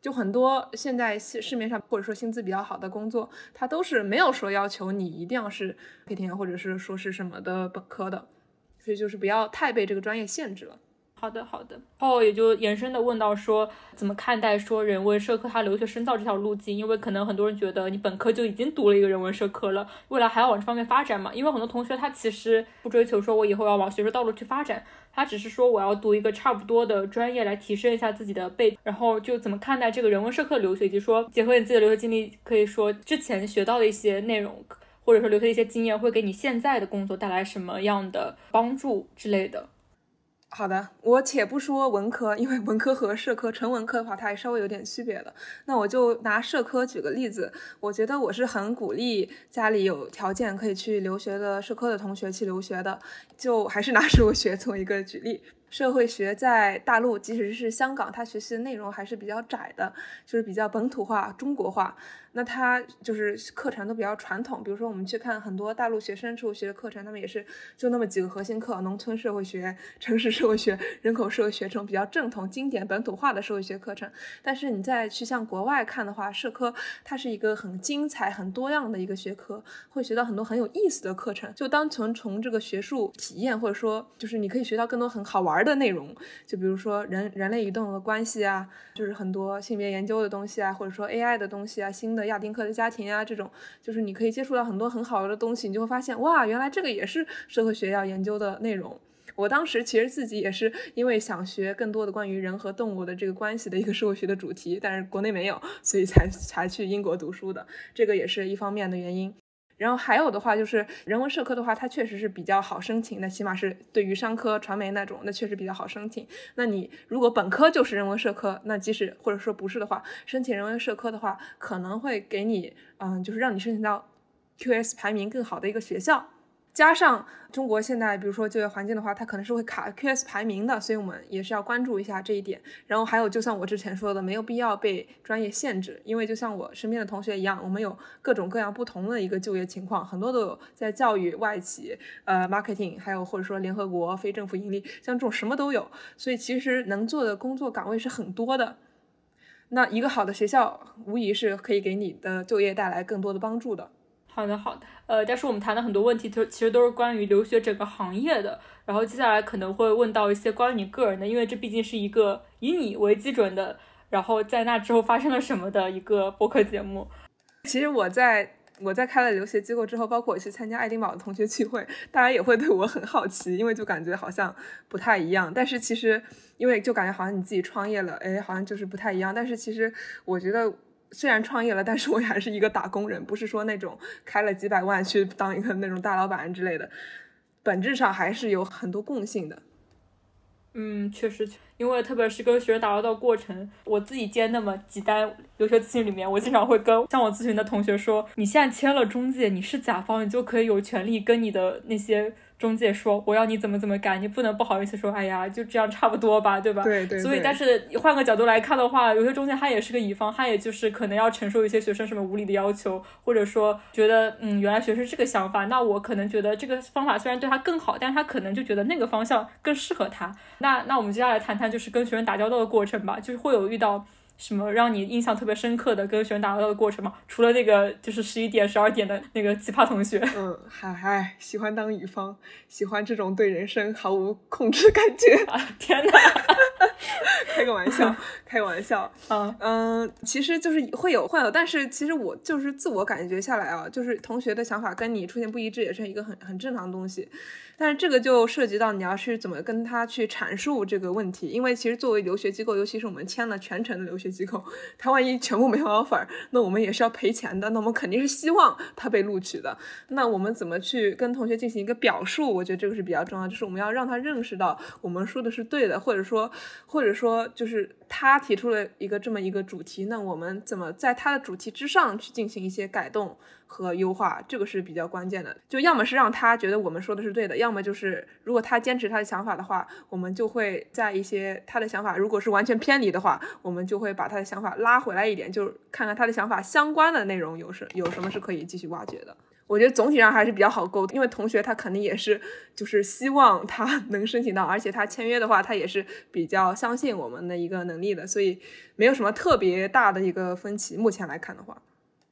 就很多现在市市面上或者说薪资比较好的工作，它都是没有说要求你一定要是 KTM 或者是说是什么的本科的，所以就是不要太被这个专业限制了。好的，好的。然后也就延伸的问到说，怎么看待说人文社科它留学深造这条路径？因为可能很多人觉得你本科就已经读了一个人文社科了，未来还要往这方面发展嘛？因为很多同学他其实不追求说我以后要往学术道路去发展，他只是说我要读一个差不多的专业来提升一下自己的背。然后就怎么看待这个人文社科留学，以及说结合你自己的留学经历，可以说之前学到的一些内容，或者说留学一些经验，会给你现在的工作带来什么样的帮助之类的？好的，我且不说文科，因为文科和社科纯文科的话，它还稍微有点区别的。那我就拿社科举个例子，我觉得我是很鼓励家里有条件可以去留学的社科的同学去留学的。就还是拿社会学做一个举例，社会学在大陆，即使是香港，它学习的内容还是比较窄的，就是比较本土化、中国化。那他就是课程都比较传统，比如说我们去看很多大陆学生社会学的课程，他们也是就那么几个核心课：农村社会学、城市社会学、人口社会学这种比较正统、经典、本土化的社会学课程。但是你再去向国外看的话，社科它是一个很精彩、很多样的一个学科，会学到很多很有意思的课程。就单纯从这个学术体验，或者说就是你可以学到更多很好玩的内容，就比如说人人类与动物的关系啊，就是很多性别研究的东西啊，或者说 AI 的东西啊，新的亚丁克的家庭啊，这种就是你可以接触到很多很好的东西，你就会发现哇，原来这个也是社会学要研究的内容。我当时其实自己也是因为想学更多的关于人和动物的这个关系的一个社会学的主题，但是国内没有，所以才才去英国读书的，这个也是一方面的原因。然后还有的话就是人文社科的话，它确实是比较好申请那，起码是对于商科、传媒那种，那确实比较好申请。那你如果本科就是人文社科，那即使或者说不是的话，申请人文社科的话，可能会给你，嗯，就是让你申请到 QS 排名更好的一个学校。加上中国现在，比如说就业环境的话，它可能是会卡 QS 排名的，所以我们也是要关注一下这一点。然后还有，就像我之前说的，没有必要被专业限制，因为就像我身边的同学一样，我们有各种各样不同的一个就业情况，很多都有在教育、外企、呃 marketing，还有或者说联合国、非政府盈利，像这种什么都有，所以其实能做的工作岗位是很多的。那一个好的学校，无疑是可以给你的就业带来更多的帮助的。好的，好的。呃，但是我们谈的很多问题，都其实都是关于留学整个行业的。然后接下来可能会问到一些关于你个人的，因为这毕竟是一个以你为基准的，然后在那之后发生了什么的一个播客节目。其实我在我在开了留学机构之后，包括我去参加爱丁堡的同学聚会，大家也会对我很好奇，因为就感觉好像不太一样。但是其实，因为就感觉好像你自己创业了，哎，好像就是不太一样。但是其实我觉得。虽然创业了，但是我还是一个打工人，不是说那种开了几百万去当一个那种大老板之类的，本质上还是有很多共性的。嗯，确实，因为特别是跟学生打交道过程，我自己接那么几单留学咨询里面，我经常会跟向我咨询的同学说，你现在签了中介，你是甲方，你就可以有权利跟你的那些。中介说我要你怎么怎么改，你不能不好意思说，哎呀，就这样差不多吧，对吧？对对。所以，但是换个角度来看的话，有些中介他也是个乙方，他也就是可能要承受一些学生什么无理的要求，或者说觉得，嗯，原来学生这个想法，那我可能觉得这个方法虽然对他更好，但是他可能就觉得那个方向更适合他。那那我们接下来谈谈就是跟学生打交道的过程吧，就是会有遇到。什么让你印象特别深刻的跟学生打交道的过程吗？除了那个就是十一点、十二点的那个奇葩同学。嗯，嗨嗨，喜欢当乙方，喜欢这种对人生毫无控制感觉。啊天哪！开个玩笑，开个玩笑。嗯嗯，其实就是会有会有，但是其实我就是自我感觉下来啊，就是同学的想法跟你出现不一致，也是一个很很正常的东西。但是这个就涉及到你要去怎么跟他去阐述这个问题，因为其实作为留学机构，尤其是我们签了全程的留学机构，他万一全部没有 offer，那我们也是要赔钱的。那我们肯定是希望他被录取的。那我们怎么去跟同学进行一个表述？我觉得这个是比较重要，就是我们要让他认识到我们说的是对的，或者说，或者说就是他提出了一个这么一个主题，那我们怎么在他的主题之上去进行一些改动？和优化，这个是比较关键的。就要么是让他觉得我们说的是对的，要么就是如果他坚持他的想法的话，我们就会在一些他的想法如果是完全偏离的话，我们就会把他的想法拉回来一点，就看看他的想法相关的内容有什有什么是可以继续挖掘的。我觉得总体上还是比较好沟通，因为同学他肯定也是就是希望他 能申请到，而且他签约的话，他也是比较相信我们的一个能力的，所以没有什么特别大的一个分歧。目前来看的话。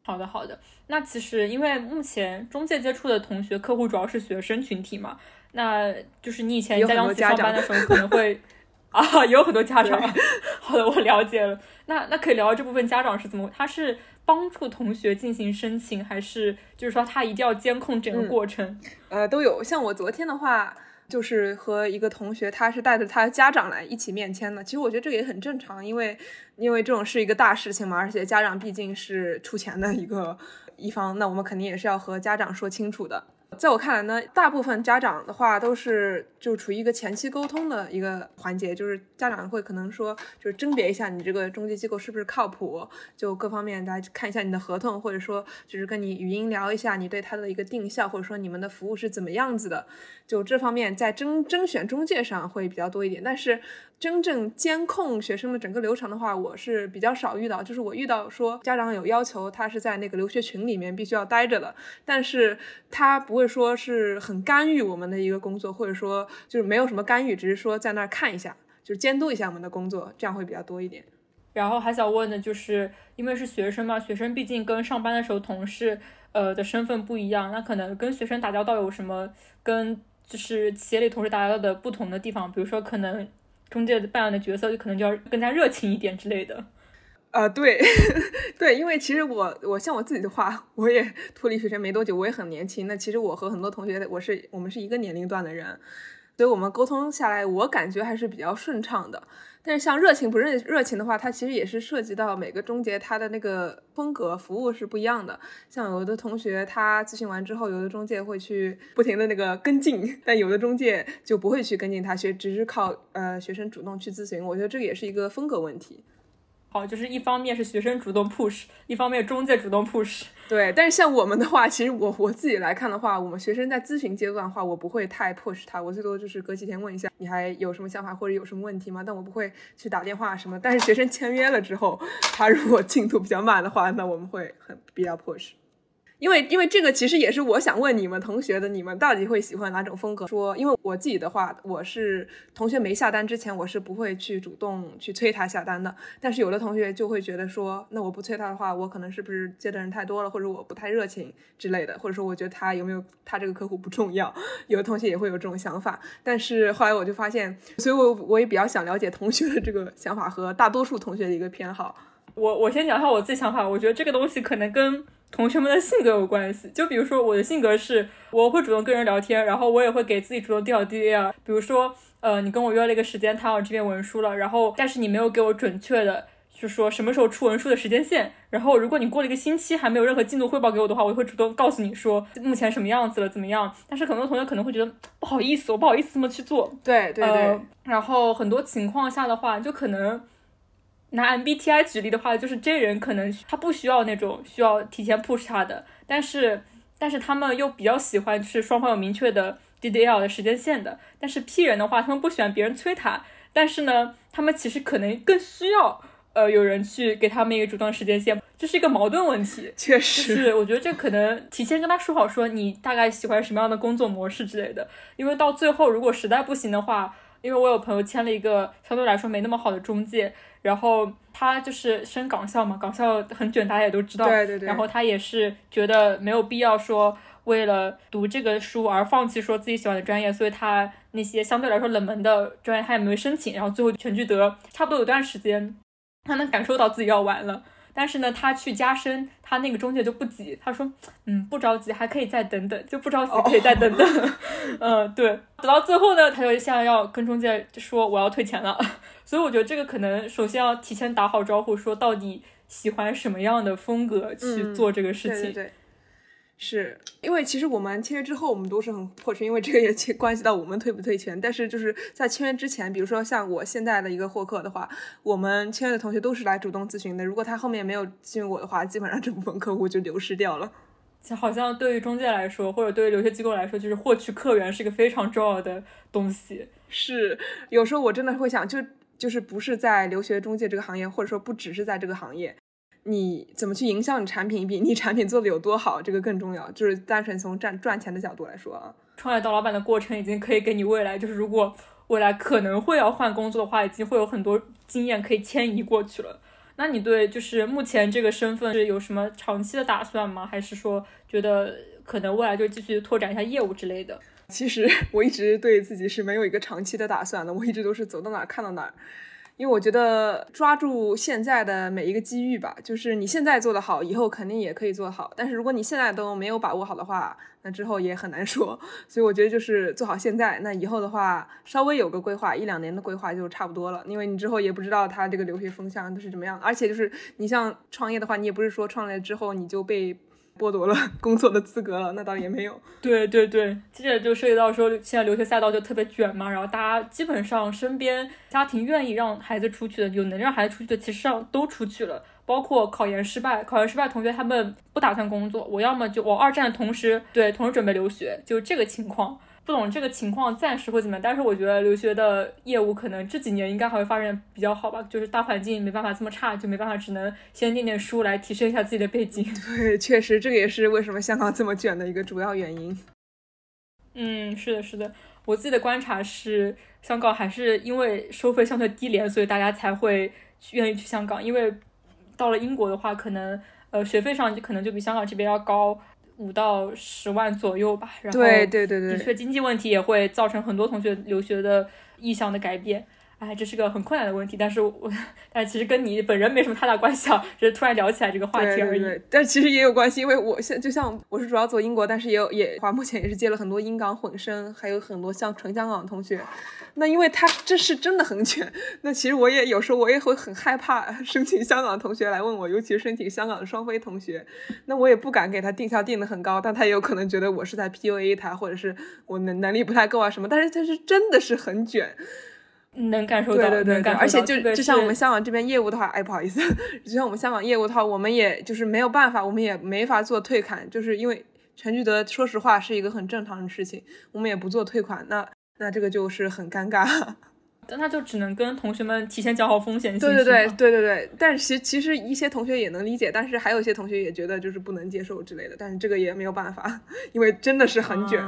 好的，好的。那其实因为目前中介接触的同学客户主要是学生群体嘛，那就是你以前在央企上班的时候可能会 啊，有很多家长。好的，我了解了。那那可以聊聊这部分家长是怎么？他是帮助同学进行申请，还是就是说他一定要监控整个过程？呃，都有。像我昨天的话。就是和一个同学，他是带着他家长来一起面签的。其实我觉得这个也很正常，因为因为这种是一个大事情嘛，而且家长毕竟是出钱的一个一方，那我们肯定也是要和家长说清楚的。在我看来呢，大部分家长的话都是就处于一个前期沟通的一个环节，就是家长会可能说，就是甄别一下你这个中介机构是不是靠谱，就各方面来看一下你的合同，或者说就是跟你语音聊一下你对他的一个定效，或者说你们的服务是怎么样子的，就这方面在甄甄选中介上会比较多一点，但是。真正监控学生的整个流程的话，我是比较少遇到。就是我遇到说家长有要求，他是在那个留学群里面必须要待着的，但是他不会说是很干预我们的一个工作，或者说就是没有什么干预，只是说在那儿看一下，就是监督一下我们的工作，这样会比较多一点。然后还想问的就是，因为是学生嘛，学生毕竟跟上班的时候同事呃的身份不一样，那可能跟学生打交道有什么跟就是企业里同事打交道的不同的地方？比如说可能。中介扮演的角色就可能就要更加热情一点之类的，啊，对，对，因为其实我我像我自己的话，我也脱离学生没多久，我也很年轻。那其实我和很多同学，我是我们是一个年龄段的人，所以我们沟通下来，我感觉还是比较顺畅的。但是像热情不热热情的话，它其实也是涉及到每个中介他的那个风格服务是不一样的。像有的同学他咨询完之后，有的中介会去不停的那个跟进，但有的中介就不会去跟进他学，只是靠呃学生主动去咨询。我觉得这个也是一个风格问题。哦，就是一方面是学生主动 push，一方面中介主动 push。对，但是像我们的话，其实我我自己来看的话，我们学生在咨询阶段的话，我不会太 push 他，我最多就是隔几天问一下，你还有什么想法或者有什么问题吗？但我不会去打电话什么。但是学生签约了之后，他如果进度比较慢的话，那我们会很比较 push。因为因为这个其实也是我想问你们同学的，你们到底会喜欢哪种风格？说，因为我自己的话，我是同学没下单之前，我是不会去主动去催他下单的。但是有的同学就会觉得说，那我不催他的话，我可能是不是接的人太多了，或者我不太热情之类的，或者说我觉得他有没有他这个客户不重要。有的同学也会有这种想法。但是后来我就发现，所以我我也比较想了解同学的这个想法和大多数同学的一个偏好。我我先讲一下我自己想法，我觉得这个东西可能跟。同学们的性格有关系，就比如说我的性格是，我会主动跟人聊天，然后我也会给自己主动调 D A 啊。比如说，呃，你跟我约了一个时间谈好这篇文书了，然后但是你没有给我准确的，就说什么时候出文书的时间线。然后如果你过了一个星期还没有任何进度汇报给我的话，我会主动告诉你说目前什么样子了，怎么样。但是很多同学可能会觉得不好意思，我不好意思这么去做。对对对。然后很多情况下的话，就可能。拿 MBTI 举例的话，就是 J 人可能他不需要那种需要提前 push 他的，但是但是他们又比较喜欢就是双方有明确的 DDL 的时间线的。但是 P 人的话，他们不喜欢别人催他，但是呢，他们其实可能更需要呃有人去给他们一个主动时间线，这是一个矛盾问题。确实，是我觉得这可能提前跟他说好，说你大概喜欢什么样的工作模式之类的，因为到最后如果实在不行的话。因为我有朋友签了一个相对来说没那么好的中介，然后他就是升港校嘛，港校很卷，大家也都知道。对对对。然后他也是觉得没有必要说为了读这个书而放弃说自己喜欢的专业，所以他那些相对来说冷门的专业他也没申请，然后最后全聚德差不多有段时间，他能感受到自己要完了。但是呢，他去加深，他那个中介就不急，他说，嗯，不着急，还可以再等等，就不着急，可以再等等。嗯，对，等到最后呢，他就现在要跟中介说我要退钱了。所以我觉得这个可能首先要提前打好招呼，说到底喜欢什么样的风格去做这个事情。对对。是因为其实我们签约之后，我们都是很迫切，因为这个也关系到我们退不退钱。但是就是在签约之前，比如说像我现在的一个获客的话，我们签约的同学都是来主动咨询的。如果他后面没有咨询我的话，基本上这部分客户就流失掉了。好像对于中介来说，或者对于留学机构来说，就是获取客源是一个非常重要的东西。是，有时候我真的会想，就就是不是在留学中介这个行业，或者说不只是在这个行业。你怎么去营销你产品，比你产品做的有多好，这个更重要。就是单纯从赚赚钱的角度来说啊，创业当老板的过程已经可以给你未来，就是如果未来可能会要换工作的话，已经会有很多经验可以迁移过去了。那你对就是目前这个身份是有什么长期的打算吗？还是说觉得可能未来就继续拓展一下业务之类的？其实 我一直对自己是没有一个长期的打算的，我一直都是走到哪看到哪。因为我觉得抓住现在的每一个机遇吧，就是你现在做得好，以后肯定也可以做好。但是如果你现在都没有把握好的话，那之后也很难说。所以我觉得就是做好现在，那以后的话稍微有个规划，一两年的规划就差不多了。因为你之后也不知道它这个留学风向都是怎么样，而且就是你像创业的话，你也不是说创业之后你就被剥夺了工作的资格了，那倒也没有。对对对，接着就涉及到说，现在留学赛道就特别卷嘛，然后大家基本上身边家庭愿意让孩子出去的，有能让孩子出去的，其实上都出去了。包括考研失败，考研失败同学他们不打算工作，我要么就我二战同时，对，同时准备留学，就这个情况。不懂这个情况暂时会怎么样，但是我觉得留学的业务可能这几年应该还会发展比较好吧。就是大环境没办法这么差，就没办法，只能先念念书来提升一下自己的背景。对，确实这个也是为什么香港这么卷的一个主要原因。嗯，是的，是的。我自己的观察是，香港还是因为收费相对低廉，所以大家才会愿意去香港。因为到了英国的话，可能呃学费上就可能就比香港这边要高。五到十万左右吧，然后对对对对，的确经济问题也会造成很多同学留学的意向的改变。哎，这是个很困难的问题，但是我，但其实跟你本人没什么太大关系啊，只是突然聊起来这个话题而已。但其实也有关系，因为我现就像我是主要走英国，但是也有也话目前也是接了很多英港混声，还有很多像纯香港的同学。那因为他这是真的很卷，那其实我也有时候我也会很害怕 申请香港的同学来问我，尤其是申请香港的双非同学，那我也不敢给他定校定的很高，但他也有可能觉得我是在 PUA 他，或者是我能能力不太够啊什么，但是他是真的是很卷。能感受到，对对对，而且就就像我们香港这边业务的话，哎，不好意思，就像我们香港业务的话，我们也就是没有办法，我们也没法做退款，就是因为全聚德，说实话是一个很正常的事情，我们也不做退款，那那这个就是很尴尬。但他就只能跟同学们提前讲好风险对对对对对对，但是其其实一些同学也能理解，但是还有一些同学也觉得就是不能接受之类的，但是这个也没有办法，因为真的是很卷。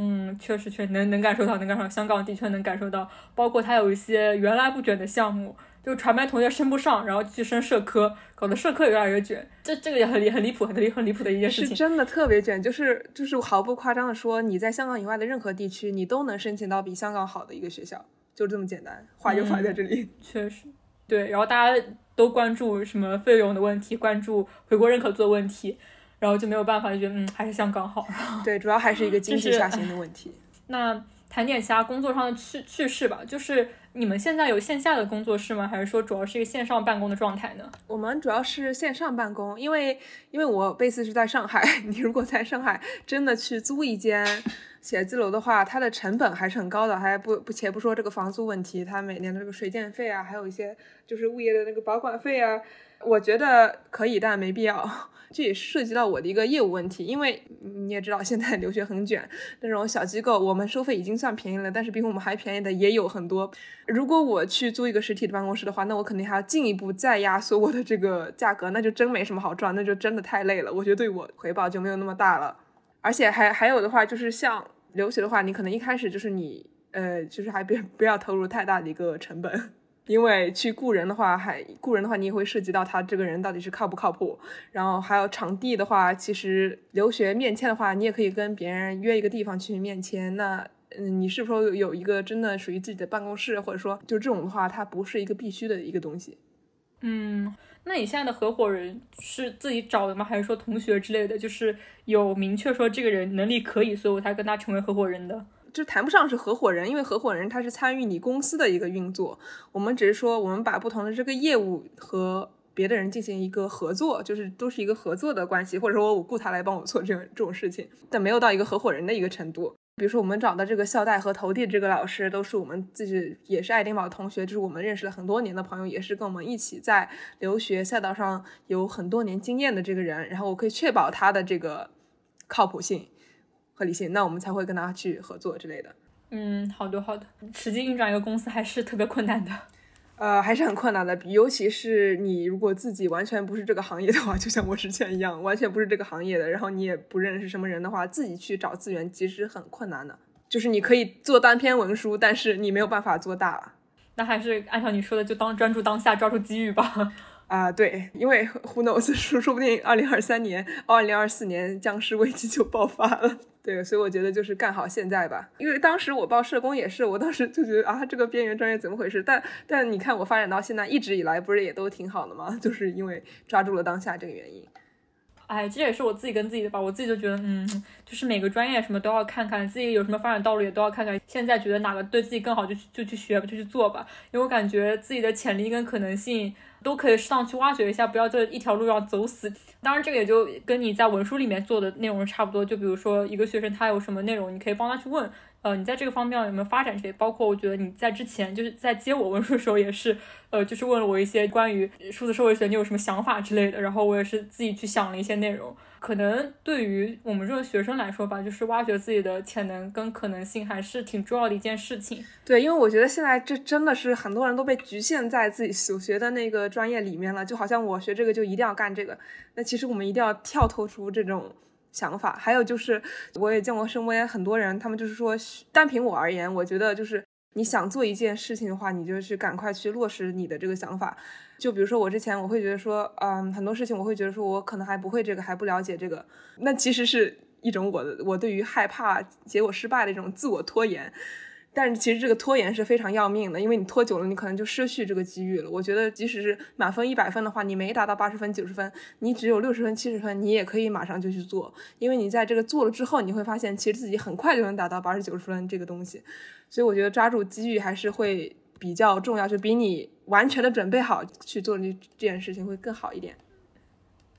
嗯，确实确实能能感受到，能感受到，香港的确能感受到，包括它有一些原来不卷的项目，就传媒同学升不上，然后去升社科，搞得社科也越来越卷，这这个也很离很离谱，很离很离谱的一件事情。是真的特别卷，就是就是毫不夸张的说，你在香港以外的任何地区，你都能申请到比香港好的一个学校，就这么简单，话就话在这里。确实，对，然后大家都关注什么费用的问题，关注回国认可度的问题。然后就没有办法，就觉得嗯，还是香港好。对，主要还是一个经济下行的问题。那谈点其他工作上的趣趣事吧，就是你们现在有线下的工作室吗？还是说主要是一个线上办公的状态呢？我们主要是线上办公，因为因为我 base 是在上海，你如果在上海真的去租一间写字楼的话，它的成本还是很高的，还不不且不说这个房租问题，它每年的这个水电费啊，还有一些就是物业的那个保管费啊，我觉得可以，但没必要。这也涉及到我的一个业务问题，因为你也知道现在留学很卷，那种小机构我们收费已经算便宜了，但是比我们还便宜的也有很多。如果我去租一个实体的办公室的话，那我肯定还要进一步再压缩我的这个价格，那就真没什么好赚，那就真的太累了。我觉得对我回报就没有那么大了。而且还还有的话，就是像留学的话，你可能一开始就是你呃，就是还别不要投入太大的一个成本。因为去雇人的话，还雇人的话，你也会涉及到他这个人到底是靠不靠谱。然后还有场地的话，其实留学面签的话，你也可以跟别人约一个地方去面签。那嗯，你是否有有一个真的属于自己的办公室，或者说就这种的话，它不是一个必须的一个东西。嗯，那你现在的合伙人是自己找的吗？还是说同学之类的？就是有明确说这个人能力可以，所以我才跟他成为合伙人的。就谈不上是合伙人，因为合伙人他是参与你公司的一个运作，我们只是说我们把不同的这个业务和别的人进行一个合作，就是都是一个合作的关系，或者说我雇他来帮我做这种这种事情，但没有到一个合伙人的一个程度。比如说我们找的这个校贷和投递这个老师，都是我们自己也是爱丁堡同学，就是我们认识了很多年的朋友，也是跟我们一起在留学赛道上有很多年经验的这个人，然后我可以确保他的这个靠谱性。合理性，那我们才会跟他去合作之类的。嗯，好的好的。实际运转一个公司还是特别困难的，呃，还是很困难的。尤其是你如果自己完全不是这个行业的话，就像我之前一样，完全不是这个行业的，然后你也不认识什么人的话，自己去找资源其实很困难的。就是你可以做单篇文书，但是你没有办法做大了。那还是按照你说的，就当专注当下，抓住机遇吧。啊，对，因为 Who knows，说说不定二零二三年、二零二四年僵尸危机就爆发了。对，所以我觉得就是干好现在吧。因为当时我报社工也是，我当时就觉得啊，这个边缘专业怎么回事？但但你看我发展到现在，一直以来不是也都挺好的吗？就是因为抓住了当下这个原因。哎，这也是我自己跟自己的吧，我自己就觉得，嗯，就是每个专业什么都要看看，自己有什么发展道路也都要看看。现在觉得哪个对自己更好，就就去学吧，就去做吧。因为我感觉自己的潜力跟可能性都可以适当去挖掘一下，不要在一条路上走死。当然，这个也就跟你在文书里面做的内容差不多。就比如说一个学生他有什么内容，你可以帮他去问。呃，你在这个方面有没有发展？这些包括我觉得你在之前就是在接我文书的时候也是，呃，就是问了我一些关于数字社会学你有什么想法之类的，然后我也是自己去想了一些内容。可能对于我们这种学生来说吧，就是挖掘自己的潜能跟可能性还是挺重要的一件事情。对，因为我觉得现在这真的是很多人都被局限在自己所学的那个专业里面了，就好像我学这个就一定要干这个。那其实我们一定要跳脱出这种。想法，还有就是，我也见过身边很多人，他们就是说，单凭我而言，我觉得就是你想做一件事情的话，你就去赶快去落实你的这个想法。就比如说我之前，我会觉得说，嗯，很多事情我会觉得说我可能还不会这个，还不了解这个，那其实是一种我的我对于害怕结果失败的一种自我拖延。但是其实这个拖延是非常要命的，因为你拖久了，你可能就失去这个机遇了。我觉得即使是满分一百分的话，你没达到八十分、九十分，你只有六十分、七十分，你也可以马上就去做，因为你在这个做了之后，你会发现其实自己很快就能达到八十九十分这个东西。所以我觉得抓住机遇还是会比较重要，就比你完全的准备好去做这这件事情会更好一点。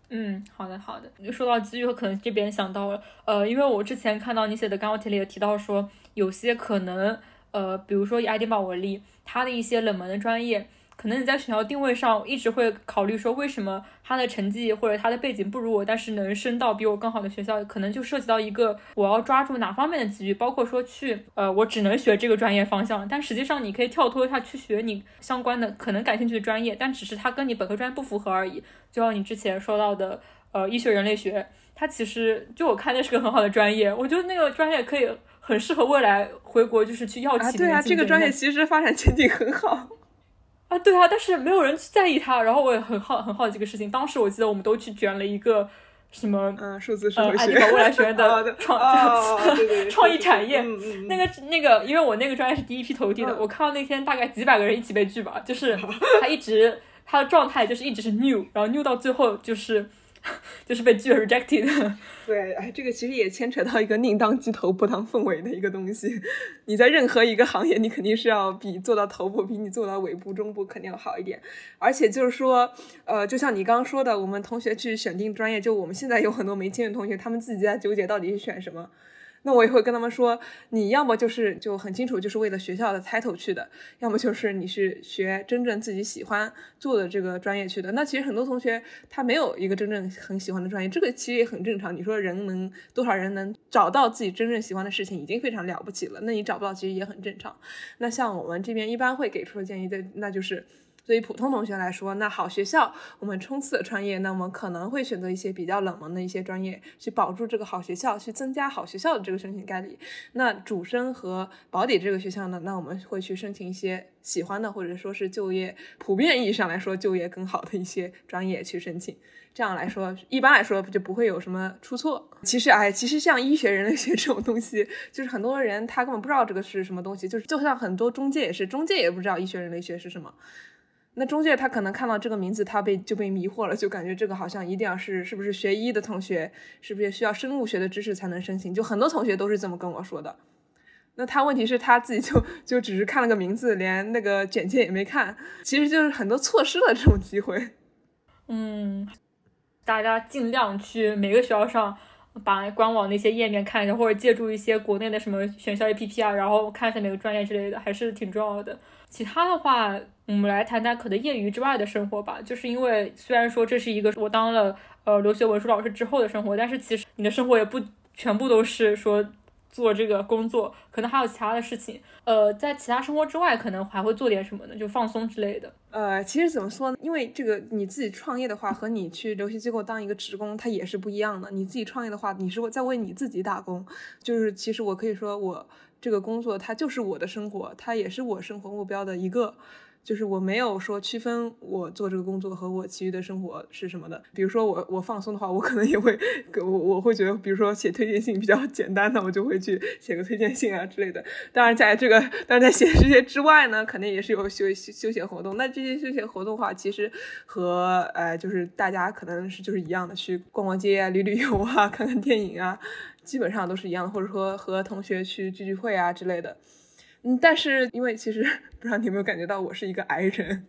嗯，好的好的。说到机遇和可能这边想到了，呃，因为我之前看到你写的干货帖里也提到说，有些可能。呃，比如说以爱丁堡为例，它的一些冷门的专业，可能你在学校定位上一直会考虑说，为什么他的成绩或者他的背景不如我，但是能升到比我更好的学校，可能就涉及到一个我要抓住哪方面的机遇，包括说去，呃，我只能学这个专业方向，但实际上你可以跳脱一下去学你相关的可能感兴趣的专业，但只是它跟你本科专业不符合而已。就像你之前说到的，呃，医学人类学，它其实就我看那是个很好的专业，我觉得那个专业可以。很适合未来回国，就是去药企。对啊，这个专业其实发展前景很好啊。对啊，但是没有人去在意他。然后我也很好很好奇这个事情。当时我记得我们都去卷了一个什么嗯数字社会学，爱丁堡未来学院的 创 创意产业。那个那个，因为我那个专业是第一批投递的，我看到那天大概几百个人一起被拒吧，就是 他一直他的状态就是一直是 new，然后 new 到最后就是。就是被拒 rejected。对，哎，这个其实也牵扯到一个宁当鸡头不当凤尾的一个东西。你在任何一个行业，你肯定是要比做到头部，比你做到尾部、中部肯定要好一点。而且就是说，呃，就像你刚刚说的，我们同学去选定专业，就我们现在有很多没进的同学，他们自己在纠结到底是选什么。那我也会跟他们说，你要么就是就很清楚，就是为了学校的 title 去的，要么就是你是学真正自己喜欢做的这个专业去的。那其实很多同学他没有一个真正很喜欢的专业，这个其实也很正常。你说人能多少人能找到自己真正喜欢的事情，已经非常了不起了。那你找不到，其实也很正常。那像我们这边一般会给出的建议的，那就是。对于普通同学来说，那好学校我们冲刺的专业，那我们可能会选择一些比较冷门的一些专业，去保住这个好学校，去增加好学校的这个申请概率。那主升和保底这个学校呢，那我们会去申请一些喜欢的，或者说是就业普遍意义上来说就业更好的一些专业去申请。这样来说，一般来说就不会有什么出错。其实，哎，其实像医学、人类学 这种东西，就是很多人他根本不知道这个是什么东西，就是就像很多中介也是，中介也不知道医学、人类学是什么。那中介他可能看到这个名字，他被就被迷惑了，就感觉这个好像一定要是是不是学医的同学，是不是需要生物学的知识才能申请？就很多同学都是这么跟我说的。那他问题是他自己就就只是看了个名字，连那个简介也没看，其实就是很多错失了这种机会。嗯，大家尽量去每个学校上把官网那些页面看一下，或者借助一些国内的什么选校 APP 啊，然后看一下每个专业之类的，还是挺重要的。其他的话。我们来谈谈可能业余之外的生活吧，就是因为虽然说这是一个我当了呃留学文书老师之后的生活，但是其实你的生活也不全部都是说做这个工作，可能还有其他的事情。呃，在其他生活之外，可能还会做点什么呢？就放松之类的。呃，其实怎么说呢？因为这个你自己创业的话，和你去留学机构当一个职工，它也是不一样的。你自己创业的话，你是在为你自己打工，就是其实我可以说我这个工作它就是我的生活，它也是我生活目标的一个。就是我没有说区分我做这个工作和我其余的生活是什么的。比如说我我放松的话，我可能也会我我会觉得，比如说写推荐信比较简单的，我就会去写个推荐信啊之类的。当然在这个，当然在写这些之外呢，肯定也是有休休闲活动。那这些休闲活动的话，其实和呃就是大家可能是就是一样的，去逛逛街啊、旅旅游啊、看看电影啊，基本上都是一样的，或者说和同学去聚聚会啊之类的。嗯，但是因为其实 不知道你有没有感觉到我是一个矮人，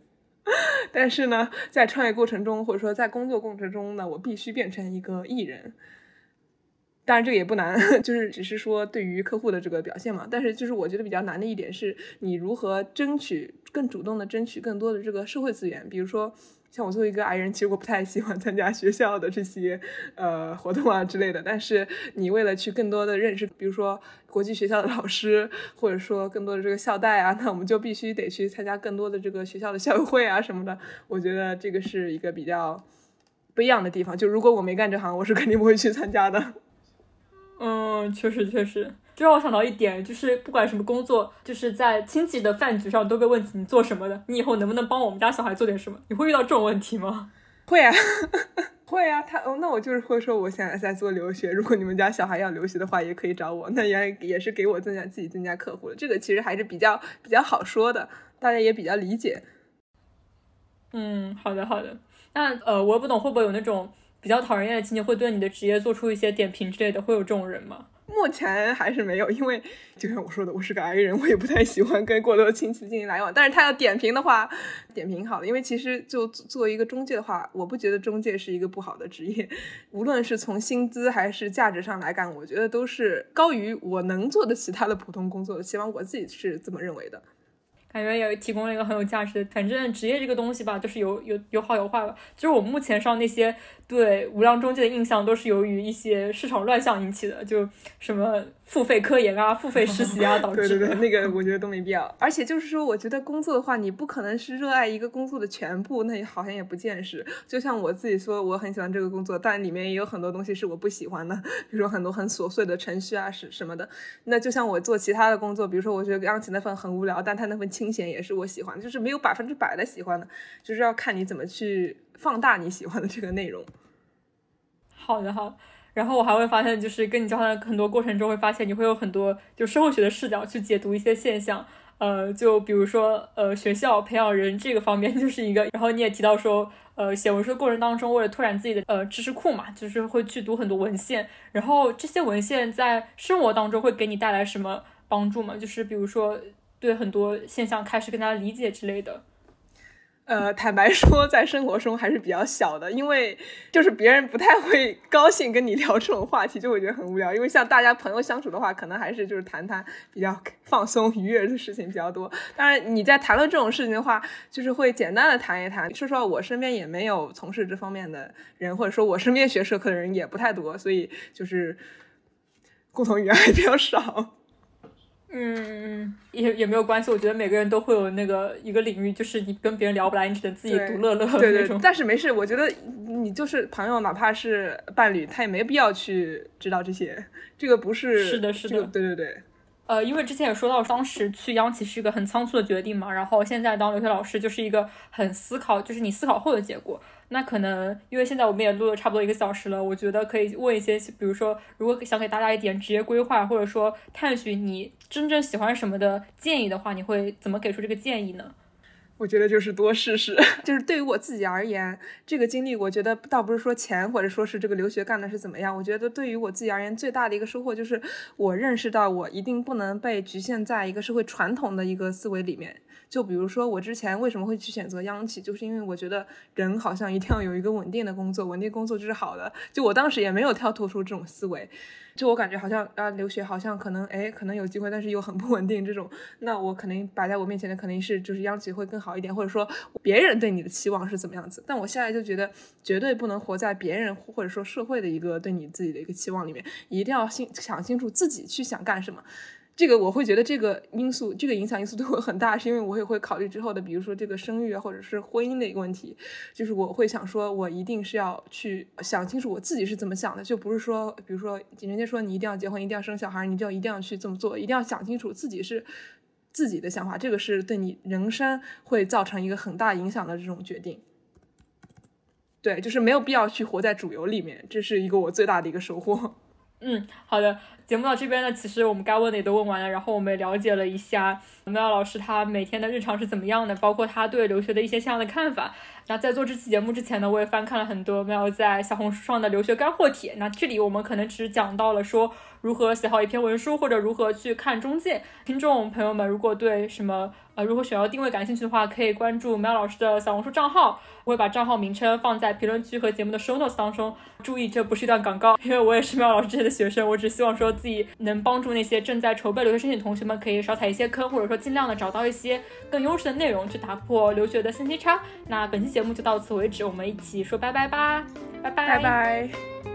但是呢，在创业过程中或者说在工作过程中呢，我必须变成一个艺人。当然这个也不难，就是只是说对于客户的这个表现嘛。但是就是我觉得比较难的一点是，你如何争取更主动的争取更多的这个社会资源，比如说。像我作为一个矮人，其实我不太喜欢参加学校的这些呃活动啊之类的。但是你为了去更多的认识，比如说国际学校的老师，或者说更多的这个校代啊，那我们就必须得去参加更多的这个学校的校友会啊什么的。我觉得这个是一个比较不一样的地方。就如果我没干这行，我是肯定不会去参加的。嗯，确实确实。就让我想到一点，就是不管什么工作，就是在亲戚的饭局上都被问起你做什么的，你以后能不能帮我们家小孩做点什么？你会遇到这种问题吗？会啊，会啊。他哦，那我就是会说，我现在在做留学，如果你们家小孩要留学的话，也可以找我，那也也是给我增加自己增加客户的。这个其实还是比较比较好说的，大家也比较理解。嗯，好的好的。那呃，我也不懂会不会有那种比较讨人厌的亲戚会对你的职业做出一些点评之类的，会有这种人吗？目前还是没有，因为就像我说的，我是个 I 人，我也不太喜欢跟过多的亲戚进行来往。但是他要点评的话，点评好了，因为其实就作为一个中介的话，我不觉得中介是一个不好的职业，无论是从薪资还是价值上来讲，我觉得都是高于我能做的其他的普通工作的。起码我自己是这么认为的。感觉也提供了一个很有价值的，反正职业这个东西吧，就是有有有好有坏吧。就是我目前上那些对无良中介的印象，都是由于一些市场乱象引起的，就什么。付费科研啊，付费实习啊，导致对对对，那个我觉得都没必要。而且就是说，我觉得工作的话，你不可能是热爱一个工作的全部，那也好像也不现实。就像我自己说，我很喜欢这个工作，但里面也有很多东西是我不喜欢的，比如说很多很琐碎的程序啊，是什么的。那就像我做其他的工作，比如说我觉得钢琴那份很无聊，但他那份清闲也是我喜欢的，就是没有百分之百的喜欢的，就是要看你怎么去放大你喜欢的这个内容。好的，好。然后我还会发现，就是跟你交谈很多过程中，会发现你会有很多就社会学的视角去解读一些现象。呃，就比如说，呃，学校培养人这个方面 就是一个。然后你也提到说，呃，写文书的过程当中，为了拓展自己的呃知识库嘛，就是会去读很多文献。然后这些文献在生活当中会给你带来什么帮助吗？就是比如说，对很多现象开始更加理解之类的。呃，坦白说，在生活中还是比较小的，因为就是别人不太会高兴跟你聊这种话题，就会觉得很无聊。因为像大家朋友相处的话，可能还是就是谈谈比较放松愉悦的事情比较多。当然，你在谈论这种事情的话，就是会简单的谈一谈。说实话，我身边也没有从事这方面的人，或者说我身边学社科的人也不太多，所以就是共同语言还比较少。嗯，也也没有关系。我觉得每个人都会有那个一个领域，就是你跟别人聊不来，你只能自己独乐乐对对，但是没事，我觉得你就是朋友，哪怕是伴侣，他也没必要去知道这些。这个不是是的，是的，对对对。呃，因为之前也说到，当时去央企是一个很仓促的决定嘛，然后现在当留学老师就是一个很思考，就是你思考后的结果。那可能因为现在我们也录了差不多一个小时了，我觉得可以问一些，比如说，如果想给大家一点职业规划，或者说探寻你真正喜欢什么的建议的话，你会怎么给出这个建议呢？我觉得就是多试试，就是对于我自己而言，这个经历我觉得倒不是说钱或者说是这个留学干的是怎么样，我觉得对于我自己而言最大的一个收获就是我认识到我一定不能被局限在一个社会传统的一个思维里面。就比如说我之前为什么会去选择央企，就是因为我觉得人好像一定要有一个稳定的工作，稳定工作就是好的。就我当时也没有跳脱出这种思维。就我感觉好像啊，留学好像可能哎，可能有机会，但是又很不稳定。这种，那我肯定摆在我面前的肯定是就是央企会更好一点，或者说别人对你的期望是怎么样子。但我现在就觉得绝对不能活在别人或者说社会的一个对你自己的一个期望里面，一定要心想清楚自己去想干什么。这个我会觉得这个因素，这个影响因素对我很大，是因为我也会考虑之后的，比如说这个生育啊，或者是婚姻的一个问题，就是我会想说，我一定是要去想清楚我自己是怎么想的，就不是说，比如说人家说你一定要结婚，一定要生小孩，你就一定要去这么做，一定要想清楚自己是自己的想法，这个是对你人生会造成一个很大影响的这种决定。对，就是没有必要去活在主流里面，这是一个我最大的一个收获。嗯，好的，节目到这边呢，其实我们该问的也都问完了，然后我们也了解了一下苗老师他每天的日常是怎么样的，包括他对留学的一些相应的看法。那在做这期节目之前呢，我也翻看了很多苗在小红书上的留学干货帖。那这里我们可能只讲到了说如何写好一篇文书，或者如何去看中介。听众朋友们，如果对什么呃如何选要定位感兴趣的话，可以关注苗老师的小红书账号，我会把账号名称放在评论区和节目的 show notes 当中。注意，这不是一段广告，因为我也是苗老师之前的学生，我只希望说自己能帮助那些正在筹备留学申请同学们，可以少踩一些坑，或者说尽量的找到一些更优质的内容，去打破留学的信息差。那本期节节目就到此为止，我们一起说拜拜吧，拜拜拜拜。